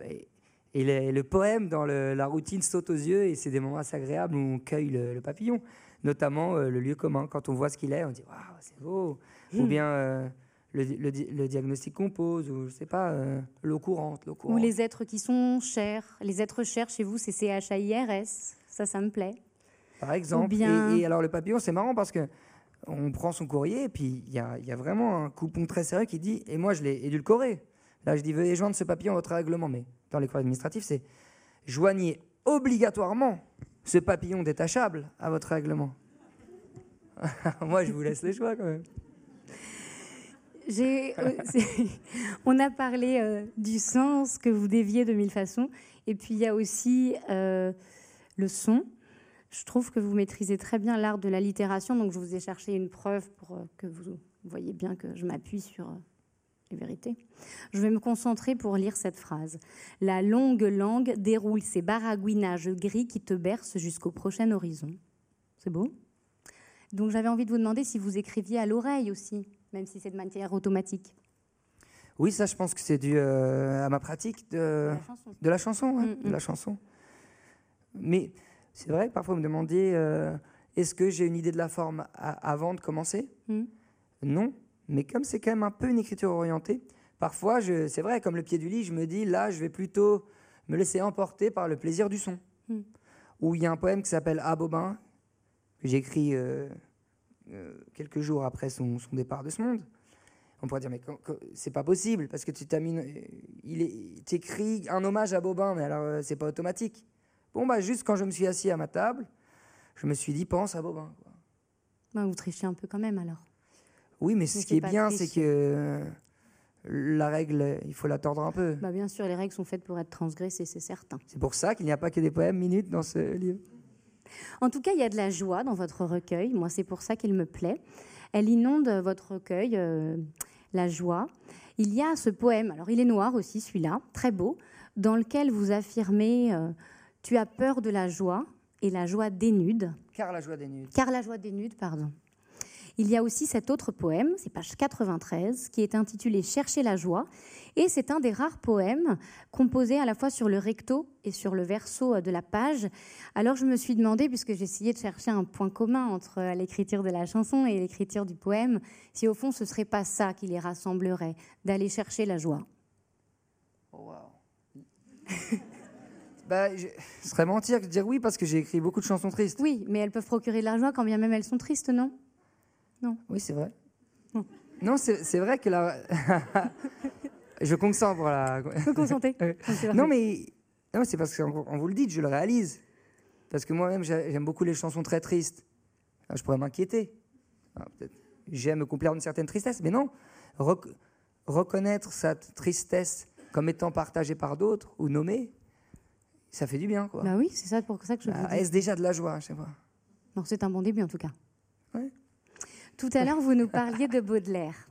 Et le, poème, dans la routine, saute aux yeux et c'est des moments assez agréables où on cueille le, papillon, notamment euh, le lieu commun. Quand on voit ce qu'il est, on dit Waouh, c'est beau Ou hmm. bien euh, le, diagnostic qu'on pose, ou je sais pas, euh, l'eau courante, l'eau courante. Ou les êtres qui sont chers. Les êtres chers chez vous, c'est C-H-A-I-R-S. Ça, ça me plaît. Par exemple. Bien... Et, alors, le papillon, c'est marrant parce que on prend son courrier et puis il y a, y a, vraiment un coupon très sérieux qui dit Et moi, je l'ai édulcoré. Là, je dis Veuillez joindre ce papillon à votre règlement. Mais dans les cours administratifs, c'est joignez obligatoirement ce papillon détachable à votre règlement. Moi, je vous laisse les choix quand même. Euh, on a parlé euh, du sens que vous déviez de mille façons, et puis il y a aussi euh, le son. Je trouve que vous maîtrisez très bien l'art de la littération, donc je vous ai cherché une preuve pour que vous voyez bien que je m'appuie sur vérité. Je vais me concentrer pour lire cette phrase. La longue langue déroule ses baragouinages gris qui te bercent jusqu'au prochain horizon. C'est beau? Donc j'avais envie de vous demander si vous écriviez à l'oreille aussi, même si c'est de manière automatique. Oui, ça, je pense que c'est dû euh, à ma pratique de, de la chanson. Mm, de mm. la chanson. Mais c'est vrai que parfois vous me demandiez euh, est-ce que j'ai une idée de la forme avant de commencer? Mm. Non, mais comme c'est quand même un peu une écriture orientée, parfois, c'est vrai, comme le pied du lit, je me dis, là, je vais plutôt me laisser emporter par le plaisir du son. Hmm. Ou il y a un poème qui s'appelle Abobin, que j'écris euh, euh, quelques jours après son, départ de ce monde. On pourrait dire, mais c'est pas possible, parce que tu t'amines, il écris un hommage à Bobin, mais alors euh, c'est pas automatique. Bon, bah, juste quand je me suis assis à ma table, je me suis dit, pense à Bobin. Bah, vous trichez un peu quand même alors. Oui, mais ce qui est bien, c'est que euh, la règle, il faut la tordre un peu. Bah bien sûr, les règles sont faites pour être transgressées, c'est certain. C'est pour ça qu'il n'y a pas que des poèmes minutes dans ce livre. En tout cas, il y a de la joie dans votre recueil. Moi, c'est pour ça qu'il me plaît. Elle inonde votre recueil, euh, la joie. Il y a ce poème, alors il est noir aussi, celui-là, très beau, dans lequel vous affirmez euh, Tu as peur de la joie et la joie dénude. Car la joie dénude. Car la joie dénude, pardon. Il y a aussi cet autre poème, c'est page 93, qui est intitulé Chercher la joie. Et c'est un des rares poèmes composés à la fois sur le recto et sur le verso de la page. Alors je me suis demandé, puisque j'essayais de chercher un point commun entre l'écriture de la chanson et l'écriture du poème, si au fond ce serait pas ça qui les rassemblerait, d'aller chercher la joie. Oh, bah, je... Ce serait mentir de dire oui parce que j'ai écrit beaucoup de chansons tristes. Oui, mais elles peuvent procurer de la joie quand bien même elles sont tristes, non? Non. Oui, c'est vrai. Non, c'est vrai que la. je consens pour la. Vous consentez Non, mais non, c'est parce qu'on vous le dit, je le réalise. Parce que moi-même, j'aime beaucoup les chansons très tristes. je pourrais m'inquiéter. J'aime me complaire d'une certaine tristesse, mais non. reconnaître cette tristesse comme étant partagée par d'autres ou nommée, ça fait du bien. Quoi. Bah oui, c'est ça pour ça que je. Bah, Est-ce déjà de la joie, je sais pas. Non, c'est un bon début en tout cas. Tout à l'heure, vous nous parliez de Baudelaire.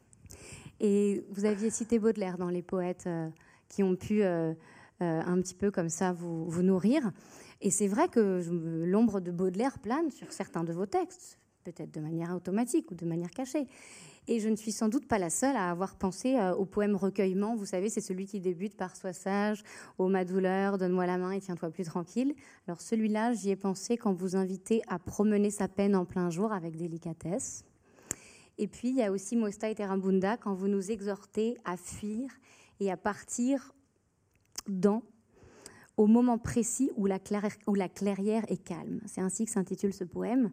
Et vous aviez cité Baudelaire dans les poètes euh, qui ont pu euh, euh, un petit peu comme ça vous nourrir. Et c'est vrai que l'ombre de Baudelaire plane sur certains de vos textes, peut-être de manière automatique ou de manière cachée. Et je ne suis sans doute pas la seule à avoir pensé au poème Recueillement. Vous savez, c'est celui qui débute par Sois sage, ô ma douleur, donne-moi la main et tiens-toi plus tranquille. Alors celui-là, j'y ai pensé quand vous invitez à promener sa peine en plein jour avec délicatesse. Et puis, il y a aussi Mosta et Terambunda quand vous nous exhortez à fuir et à partir dans, au moment précis où la, où la clairière est calme. C'est ainsi que s'intitule ce poème.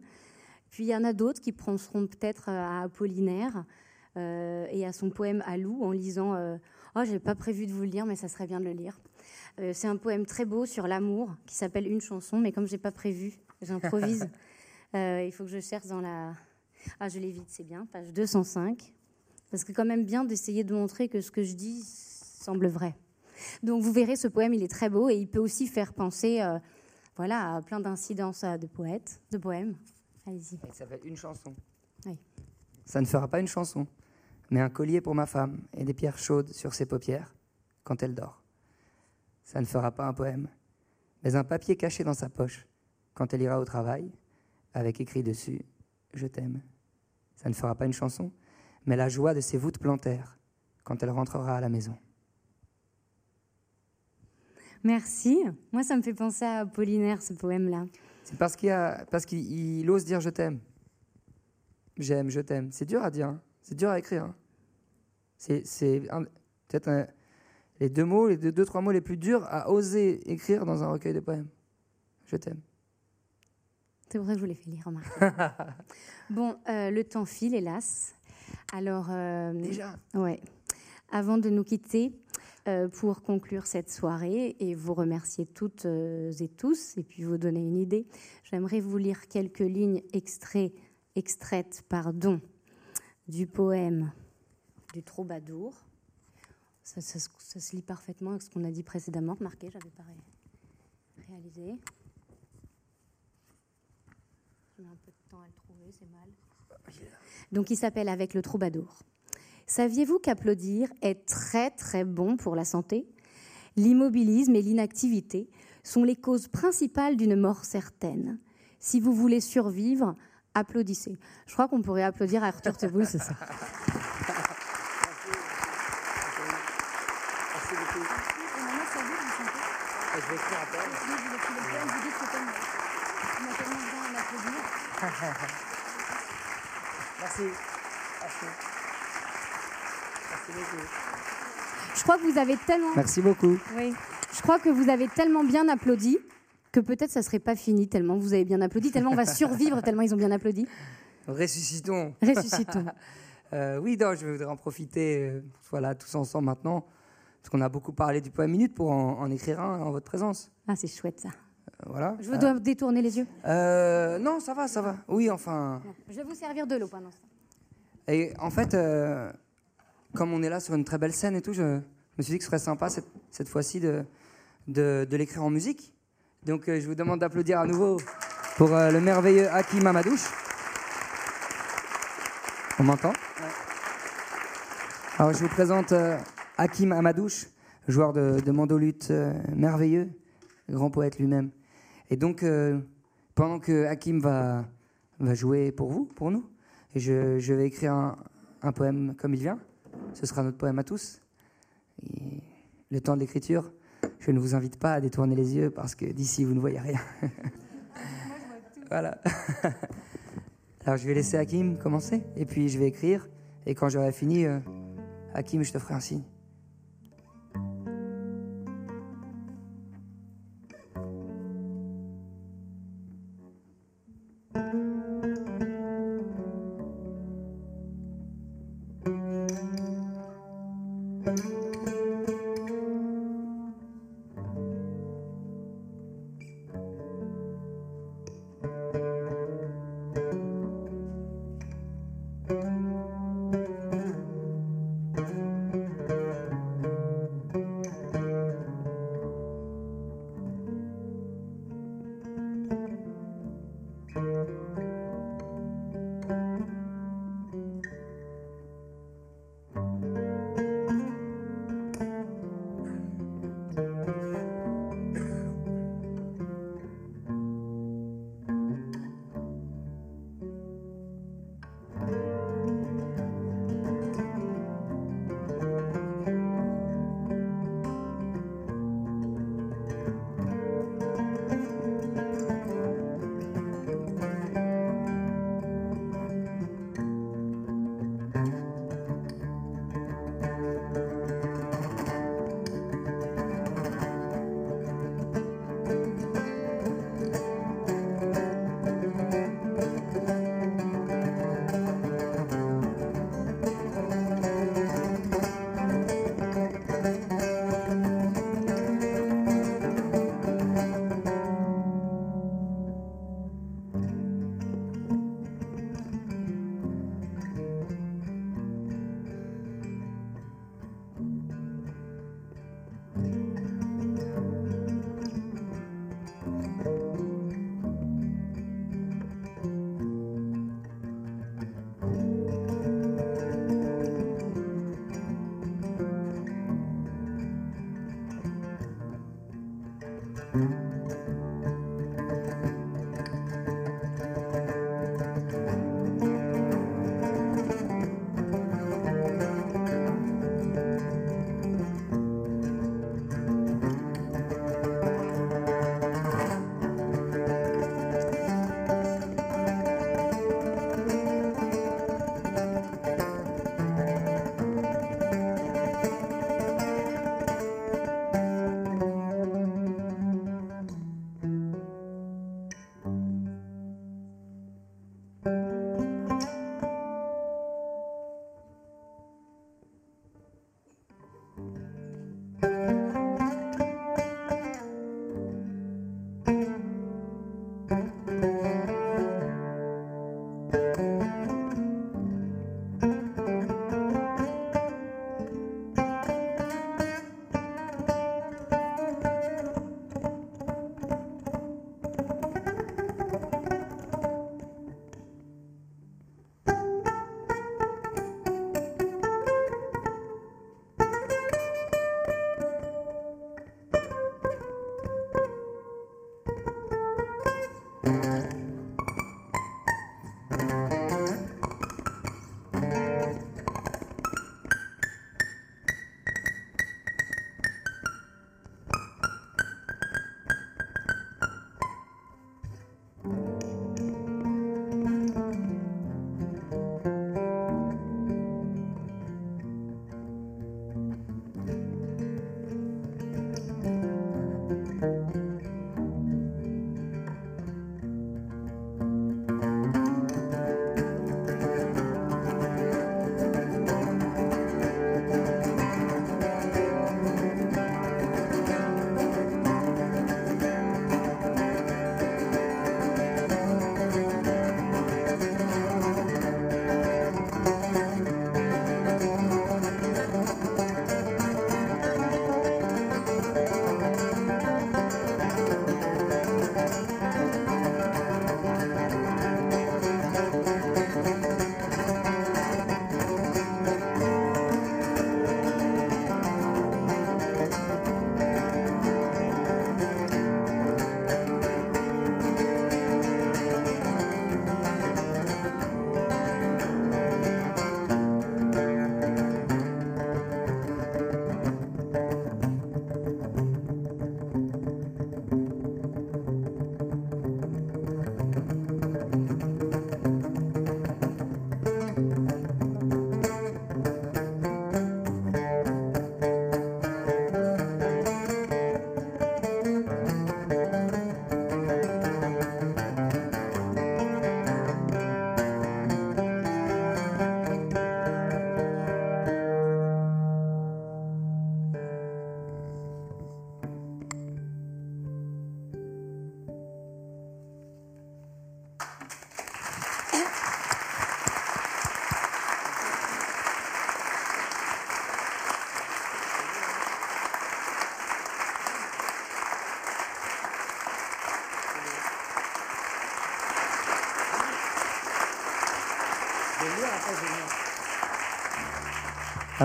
Puis il y en a d'autres qui penseront peut-être à Apollinaire euh, et à son poème à Lou en lisant euh, Oh, j'ai pas prévu de vous le lire, mais ça serait bien de le lire. Euh, c'est un poème très beau sur l'amour qui s'appelle Une chanson, mais comme j'ai pas prévu, j'improvise. il faut que je cherche dans la, ah, je l'évite, c'est bien, page 205. Parce que quand même bien d'essayer de montrer que ce que je dis semble vrai. Donc vous verrez, ce poème, il est très beau et il peut aussi faire penser euh, voilà, à plein d'incidences euh, de poètes, de poèmes. Allez-y. Ça fait une chanson. Oui. Ça ne fera pas une chanson, mais un collier pour ma femme et des pierres chaudes sur ses paupières quand elle dort. Ça ne fera pas un poème, mais un papier caché dans sa poche quand elle ira au travail, avec écrit dessus Je t'aime. Ça ne fera pas une chanson, mais la joie de ses voûtes plantaires quand elle rentrera à la maison. Merci. Moi, ça me fait penser à Apollinaire, ce poème-là. C'est parce qu'il parce qu'il ose dire je t'aime. J'aime, je t'aime. C'est dur à dire. Hein. C'est dur à écrire. Hein. C'est peut-être les deux mots, les deux, deux, trois mots les plus durs à oser écrire dans un recueil de poèmes. Je t'aime. C'est vrai que je vous l'ai fait lire, bon, euh, le temps file, hélas. Alors. Euh, Déjà Ouais. Avant de nous quitter, euh, pour conclure cette soirée et vous remercier toutes et tous, et puis vous donner une idée, j'aimerais vous lire quelques lignes extraits, extraites pardon, du poème du troubadour. Ça, se lit parfaitement avec ce qu'on a dit précédemment. Remarquez, j'avais pas réalisé. Un peu de temps à le trouver, c'est mal. Donc il s'appelle Avec le troubadour. Saviez-vous qu'applaudir est très très bon pour la santé? L'immobilisme et l'inactivité sont les causes principales d'une mort certaine. Si vous voulez survivre, applaudissez. Je crois qu'on pourrait applaudir à Arthur Teboul, c'est ça. je vais écrire après. Merci. Merci. Merci beaucoup. Je crois que vous avez tellement. Merci beaucoup. Oui. Je crois que vous avez tellement bien applaudi que peut-être ça serait pas fini tellement vous avez bien applaudi, tellement on va survivre tellement ils ont bien applaudi. Ressuscitons. Ressuscitons. euh, oui, non, je voudrais en profiter, euh, voilà, tous ensemble maintenant parce qu'on a beaucoup parlé du poème minute pour en, écrire un en votre présence. Ah, c'est chouette ça. Euh, voilà. Je vous dois détourner les yeux euh, Non, ça va, ça va. Oui, enfin. Je vais vous servir de l'eau pendant ce temps. Et en fait, euh, comme on est là sur une très belle scène et tout, je me suis dit que ce serait sympa cette, cette fois-ci de, de, de l'écrire en musique. Donc je vous demande d'applaudir à nouveau pour le merveilleux Hakim Amadouche. On m'entend? Alors je vous présente Hakim Amadouche, joueur de, de mandolute euh, merveilleux, grand poète lui-même. Et donc, euh, pendant que Hakim va, va jouer pour vous, pour nous, je, je vais écrire un, poème comme il vient, ce sera notre poème à tous. Le temps de l'écriture, je ne vous invite pas à détourner les yeux parce que d'ici vous ne voyez rien. voilà. Alors je vais laisser Hakim commencer et puis je vais écrire. Et quand j'aurai fini, euh, Hakim, je te ferai un signe.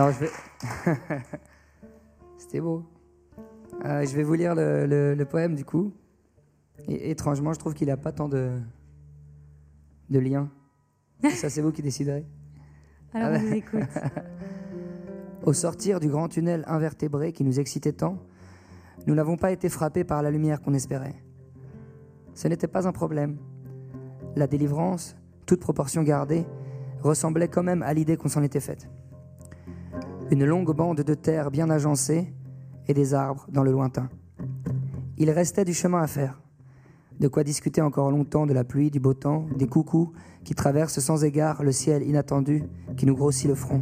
Alors je vais. C'était beau. Euh, je vais vous lire le, poème du coup. Et, étrangement, je trouve qu'il n'a pas tant de, de liens. Ça, c'est vous qui déciderez. Alors, on vous écoute. Au sortir du grand tunnel invertébré qui nous excitait tant, nous n'avons pas été frappés par la lumière qu'on espérait. Ce n'était pas un problème. La délivrance, toute proportion gardée, ressemblait quand même à l'idée qu'on s'en était faite. Une longue bande de terre bien agencée et des arbres dans le lointain. Il restait du chemin à faire. De quoi discuter encore longtemps de la pluie, du beau temps, des coucous qui traversent sans égard le ciel inattendu qui nous grossit le front.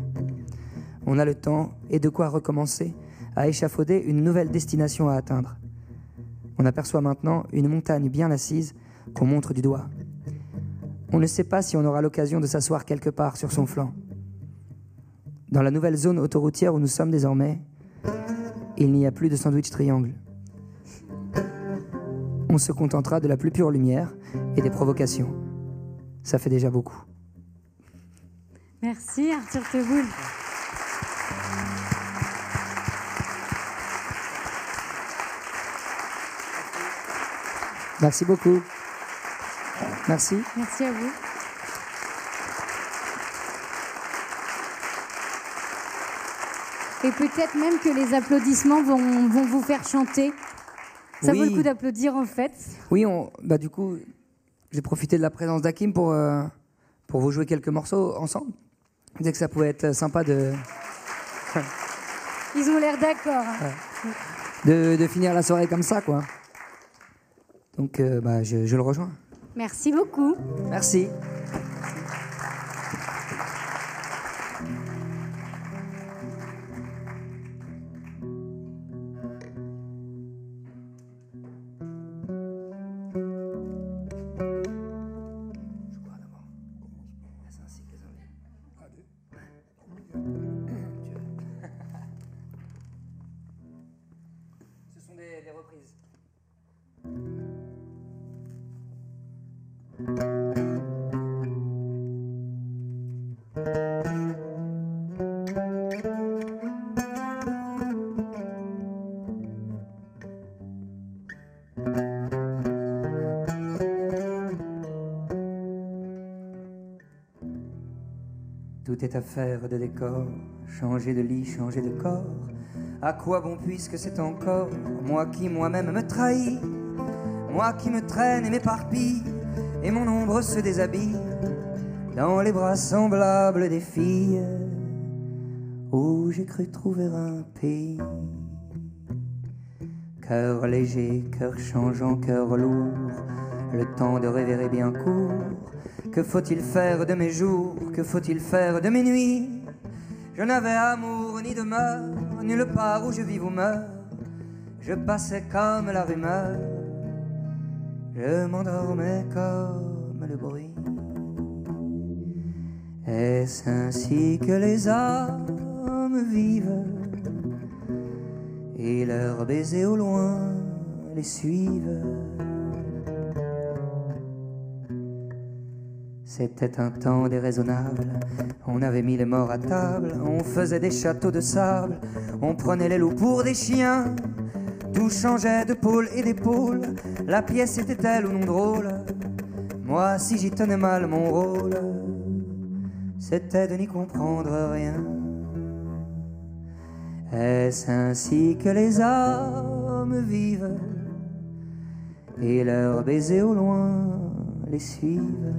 On a le temps et de quoi recommencer à échafauder une nouvelle destination à atteindre. On aperçoit maintenant une montagne bien assise qu'on montre du doigt. On ne sait pas si on aura l'occasion de s'asseoir quelque part sur son flanc. Dans la nouvelle zone autoroutière où nous sommes désormais, il n'y a plus de sandwich triangle. On se contentera de la plus pure lumière et des provocations. Ça fait déjà beaucoup. Merci Arthur Teboul. Merci beaucoup. Merci. Merci à vous. Et peut-être même que les applaudissements vont, vont vous faire chanter. Ça vaut le coup d'applaudir en fait. Oui, on, bah, du coup, j'ai profité de la présence d'Akim pour, euh, pour vous jouer quelques morceaux ensemble. Je disais que ça pouvait être sympa de. Ils ont l'air d'accord. Hein. De, de, finir la soirée comme ça, quoi. Donc, euh, bah, je, je le rejoins. Merci beaucoup. Merci. Tout affaire de décor, changer de lit, changer de corps. À quoi bon puisque c'est encore moi qui moi-même me trahis, moi qui me traîne et m'éparpille, et mon ombre se déshabille dans les bras semblables des filles où j'ai cru trouver un pays. Cœur léger, cœur changeant, cœur lourd, le temps de rêver est bien court. Que faut-il faire de mes jours? Que faut-il faire de mes nuits? Je n'avais amour ni demeure, nulle part où je vis ou meurs. Je passais comme la rumeur, je m'endormais comme le bruit. Est-ce ainsi que les hommes vivent? Et leurs baisers au loin les suivent C'était un temps déraisonnable. On avait mis les morts à table, on faisait des châteaux de sable, on prenait les loups pour des chiens. Tout changeait de pôle et d'épaule. La pièce était-elle ou non drôle Moi, si j'y tenais mal mon rôle, c'était de n'y comprendre rien. Est-ce ainsi que les hommes vivent? Et leurs baisers au loin les suivent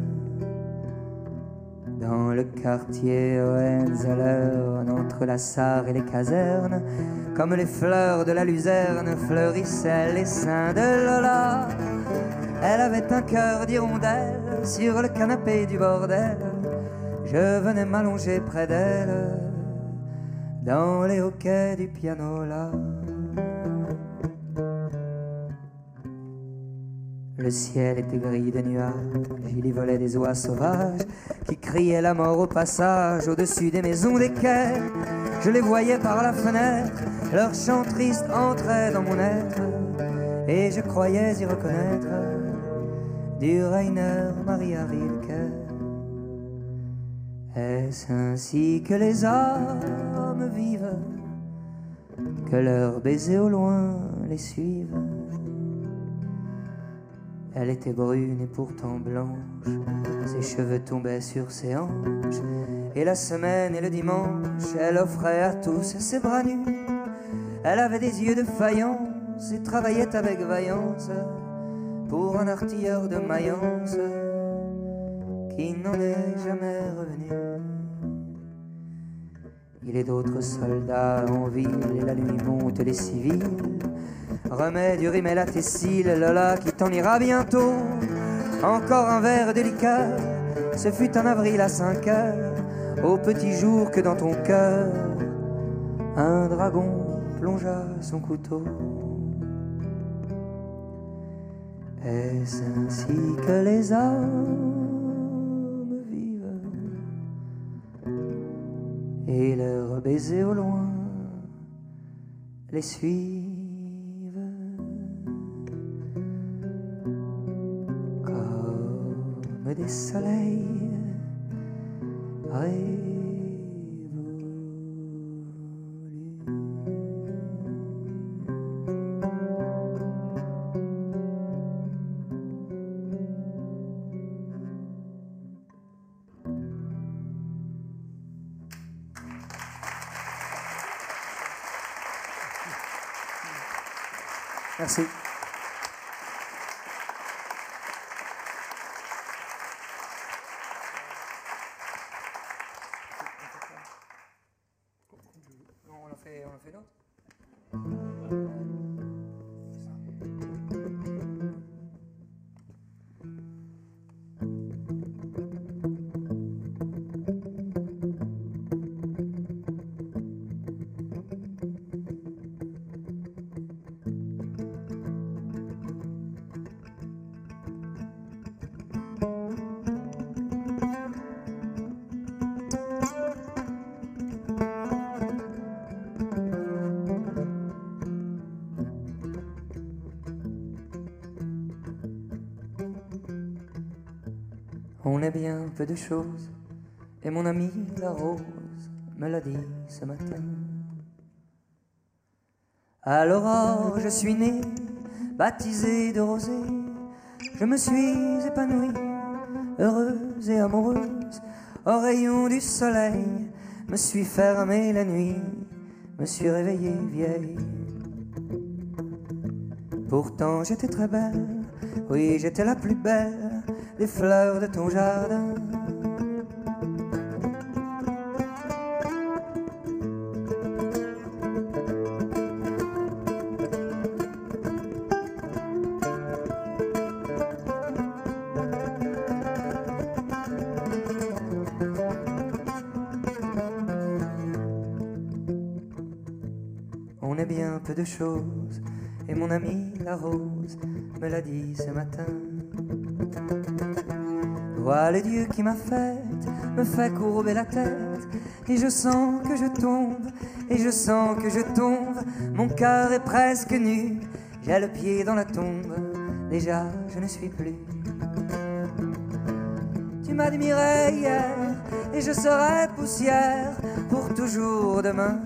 dans le quartier Hohenzollern, entre la Sarre et les casernes, comme les fleurs de la luzerne, fleurissaient les seins de Lola. Elle avait un cœur d'hirondelle sur le canapé du bordel. Je venais m'allonger près d'elle dans les hoquets du piano là. Le ciel était gris de nuages, il y volait des oies sauvages qui criaient la mort au passage au-dessus des maisons des quais. Je les voyais par la fenêtre, leur chant triste entrait dans mon être et je croyais y reconnaître du Rainer Maria Rilke. Est-ce ainsi que les hommes vivent, que leurs baisers au loin les suivent? Elle était brune et pourtant blanche, ses cheveux tombaient sur ses hanches, et la semaine et le dimanche, elle offrait à tous ses bras nus. Elle avait des yeux de faïence et travaillait avec vaillance pour un artilleur de Mayence qui n'en est jamais revenu. Il est d'autres soldats en ville la nuit monte les civils. Remets du rimel à tes cils, Lola qui t'en ira bientôt. Encore un verre délicat, ce fut en avril à 5 heures, au petit jour que dans ton cœur, un dragon plongea son couteau. Est-ce ainsi que les hommes et leurs baisers au loin les suivent. Comme des soleils Merci. Bien peu de choses, et mon ami la rose me l'a dit ce matin. À l'aurore, je suis né, baptisé de rosée, je me suis épanouie, heureuse et amoureuse, au rayon du soleil, me suis fermée la nuit, me suis réveillée vieille. Pourtant j'étais très belle, oui j'étais la plus belle des fleurs de ton jardin. On est bien peu de choses, et mon ami la rose me l'a dit ce matin. Voilà Dieu qui m'a faite, me fait courber la tête, et je sens que je tombe, et je sens que je tombe, mon cœur est presque nu, j'ai le pied dans la tombe, déjà je ne suis plus. Tu m'admirais hier, et je serai poussière pour toujours demain.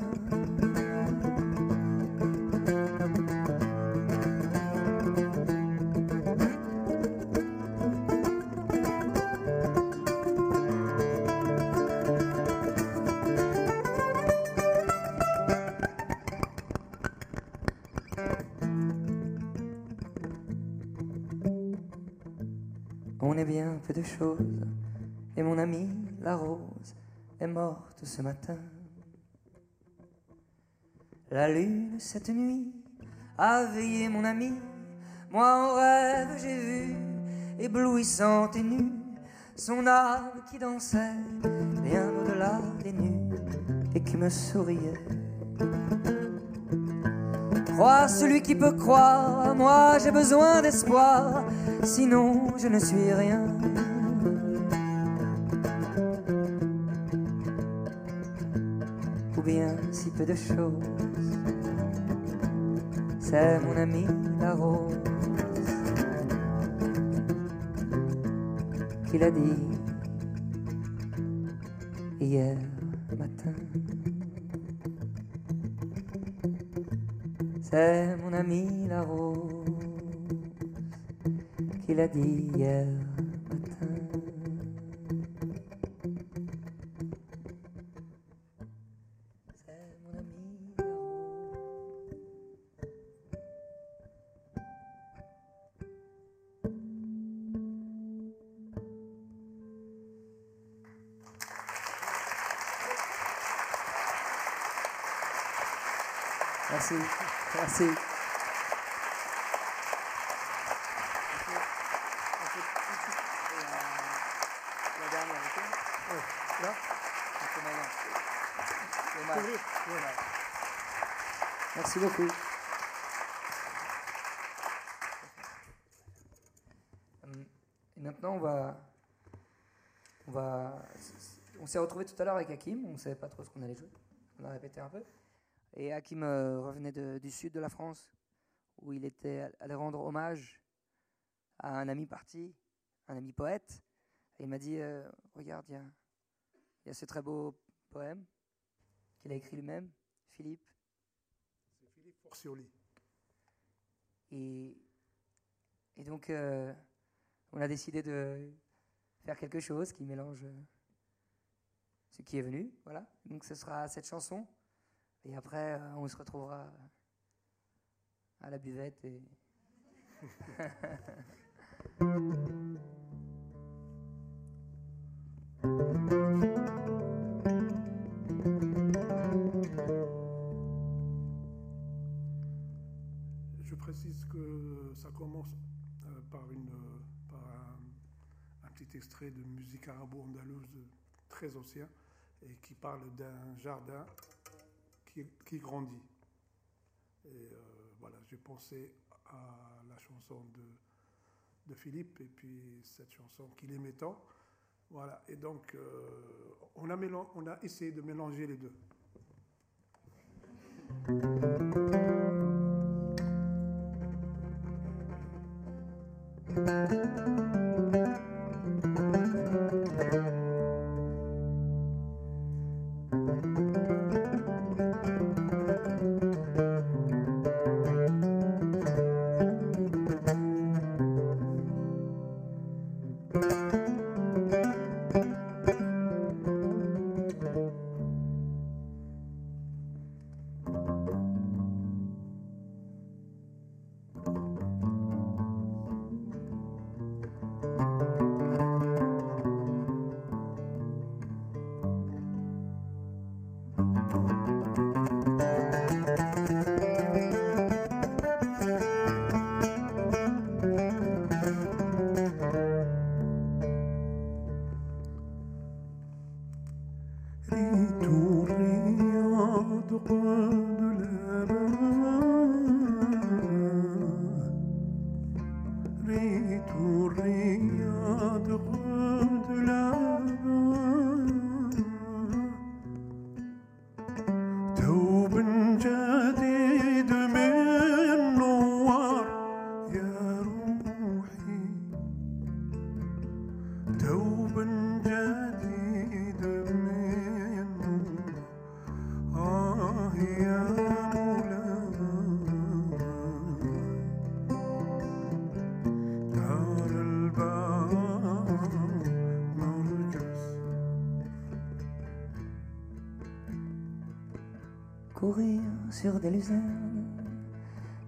Peu de choses, et mon amie la rose est morte ce matin. La lune cette nuit a veillé mon ami, moi en rêve j'ai vu, éblouissante et nue, son âme qui dansait bien au-delà des nues et qui me souriait. Crois celui qui peut croire, moi j'ai besoin d'espoir, sinon je ne suis rien. Ou bien si peu de choses, c'est mon ami la rose qui l'a dit hier matin. C'est mon ami la rose qui l'a dit hier s'est retrouvé tout à l'heure avec Hakim. On ne savait pas trop ce qu'on allait jouer. On a répété un peu. Et Hakim euh, revenait du sud de la France, où il était allé rendre hommage à un ami parti, un ami poète. Et il m'a dit euh, Regarde, il y, a ce très beau poème qu'il a écrit lui-même, Philippe. C'est Philippe Forcioli. Et, et donc, euh, on a décidé de faire quelque chose qui mélange ce qui est venu. Voilà. Donc, ce sera cette chanson. Et après, euh, on se retrouvera à la buvette et. Je précise que ça commence euh, par, une, par un, petit extrait de musique arabo-andalouse très ancien et qui parle d'un jardin qui, grandit. Et euh, voilà, j'ai pensé à la chanson de, de Philippe et puis cette chanson qu'il aimait tant. Voilà, et donc euh, on, a on a essayé de mélanger les deux.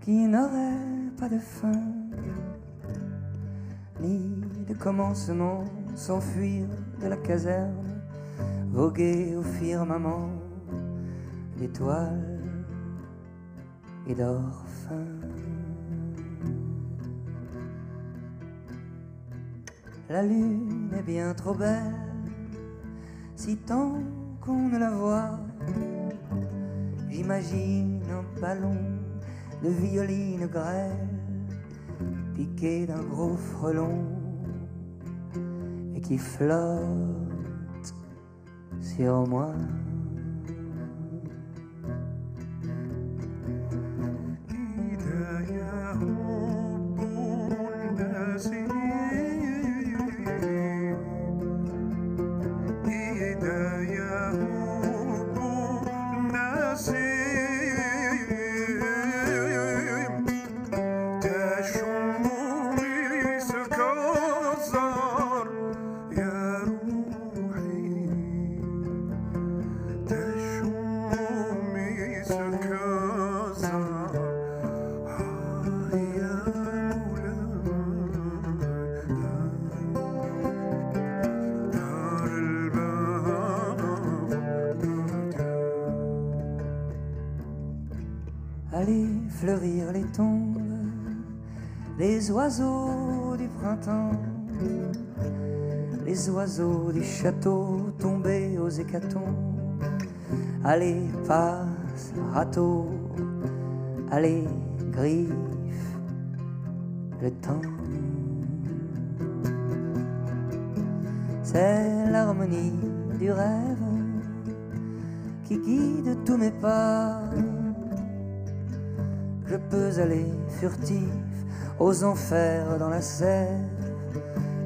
Qui n'auraient pas de fin, ni de commencement, s'enfuir de la caserne, voguer au firmament d'étoiles et d'orphins. La lune est bien trop belle, si tant qu'on ne la voit J'imagine ballon de violine grêle piqué d'un gros frelon et qui flotte sur moi. Château tombés aux hécatombes. Allez, passe, râteau, allez, griffe, le temps. C'est l'harmonie du rêve qui guide tous mes pas. Je peux aller furtif aux enfers dans la sève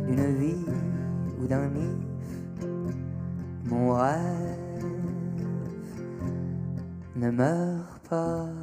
d'une vie ou d'un if. Mon rêve ne meurt pas.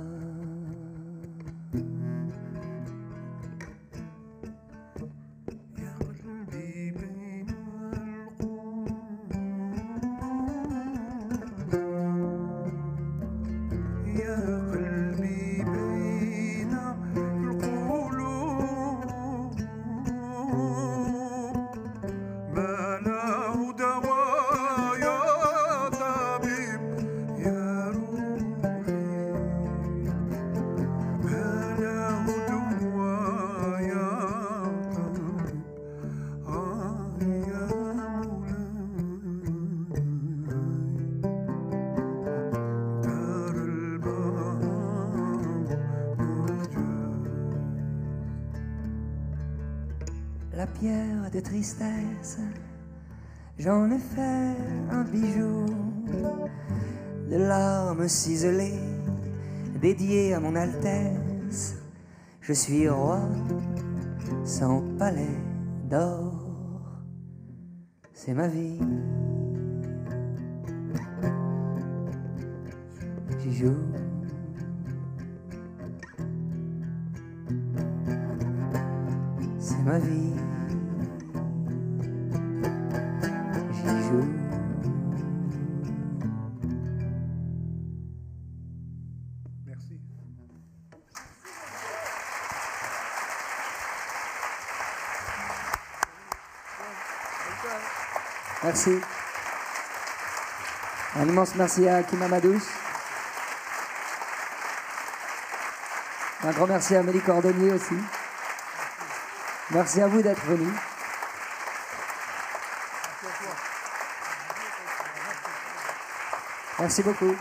Mon Altesse. Je suis roi sans palais d'or, c'est ma vie. Immense merci à Kim Amadous. Un grand merci à Mélie Cordonnier aussi. Merci à vous d'être venus. Merci beaucoup.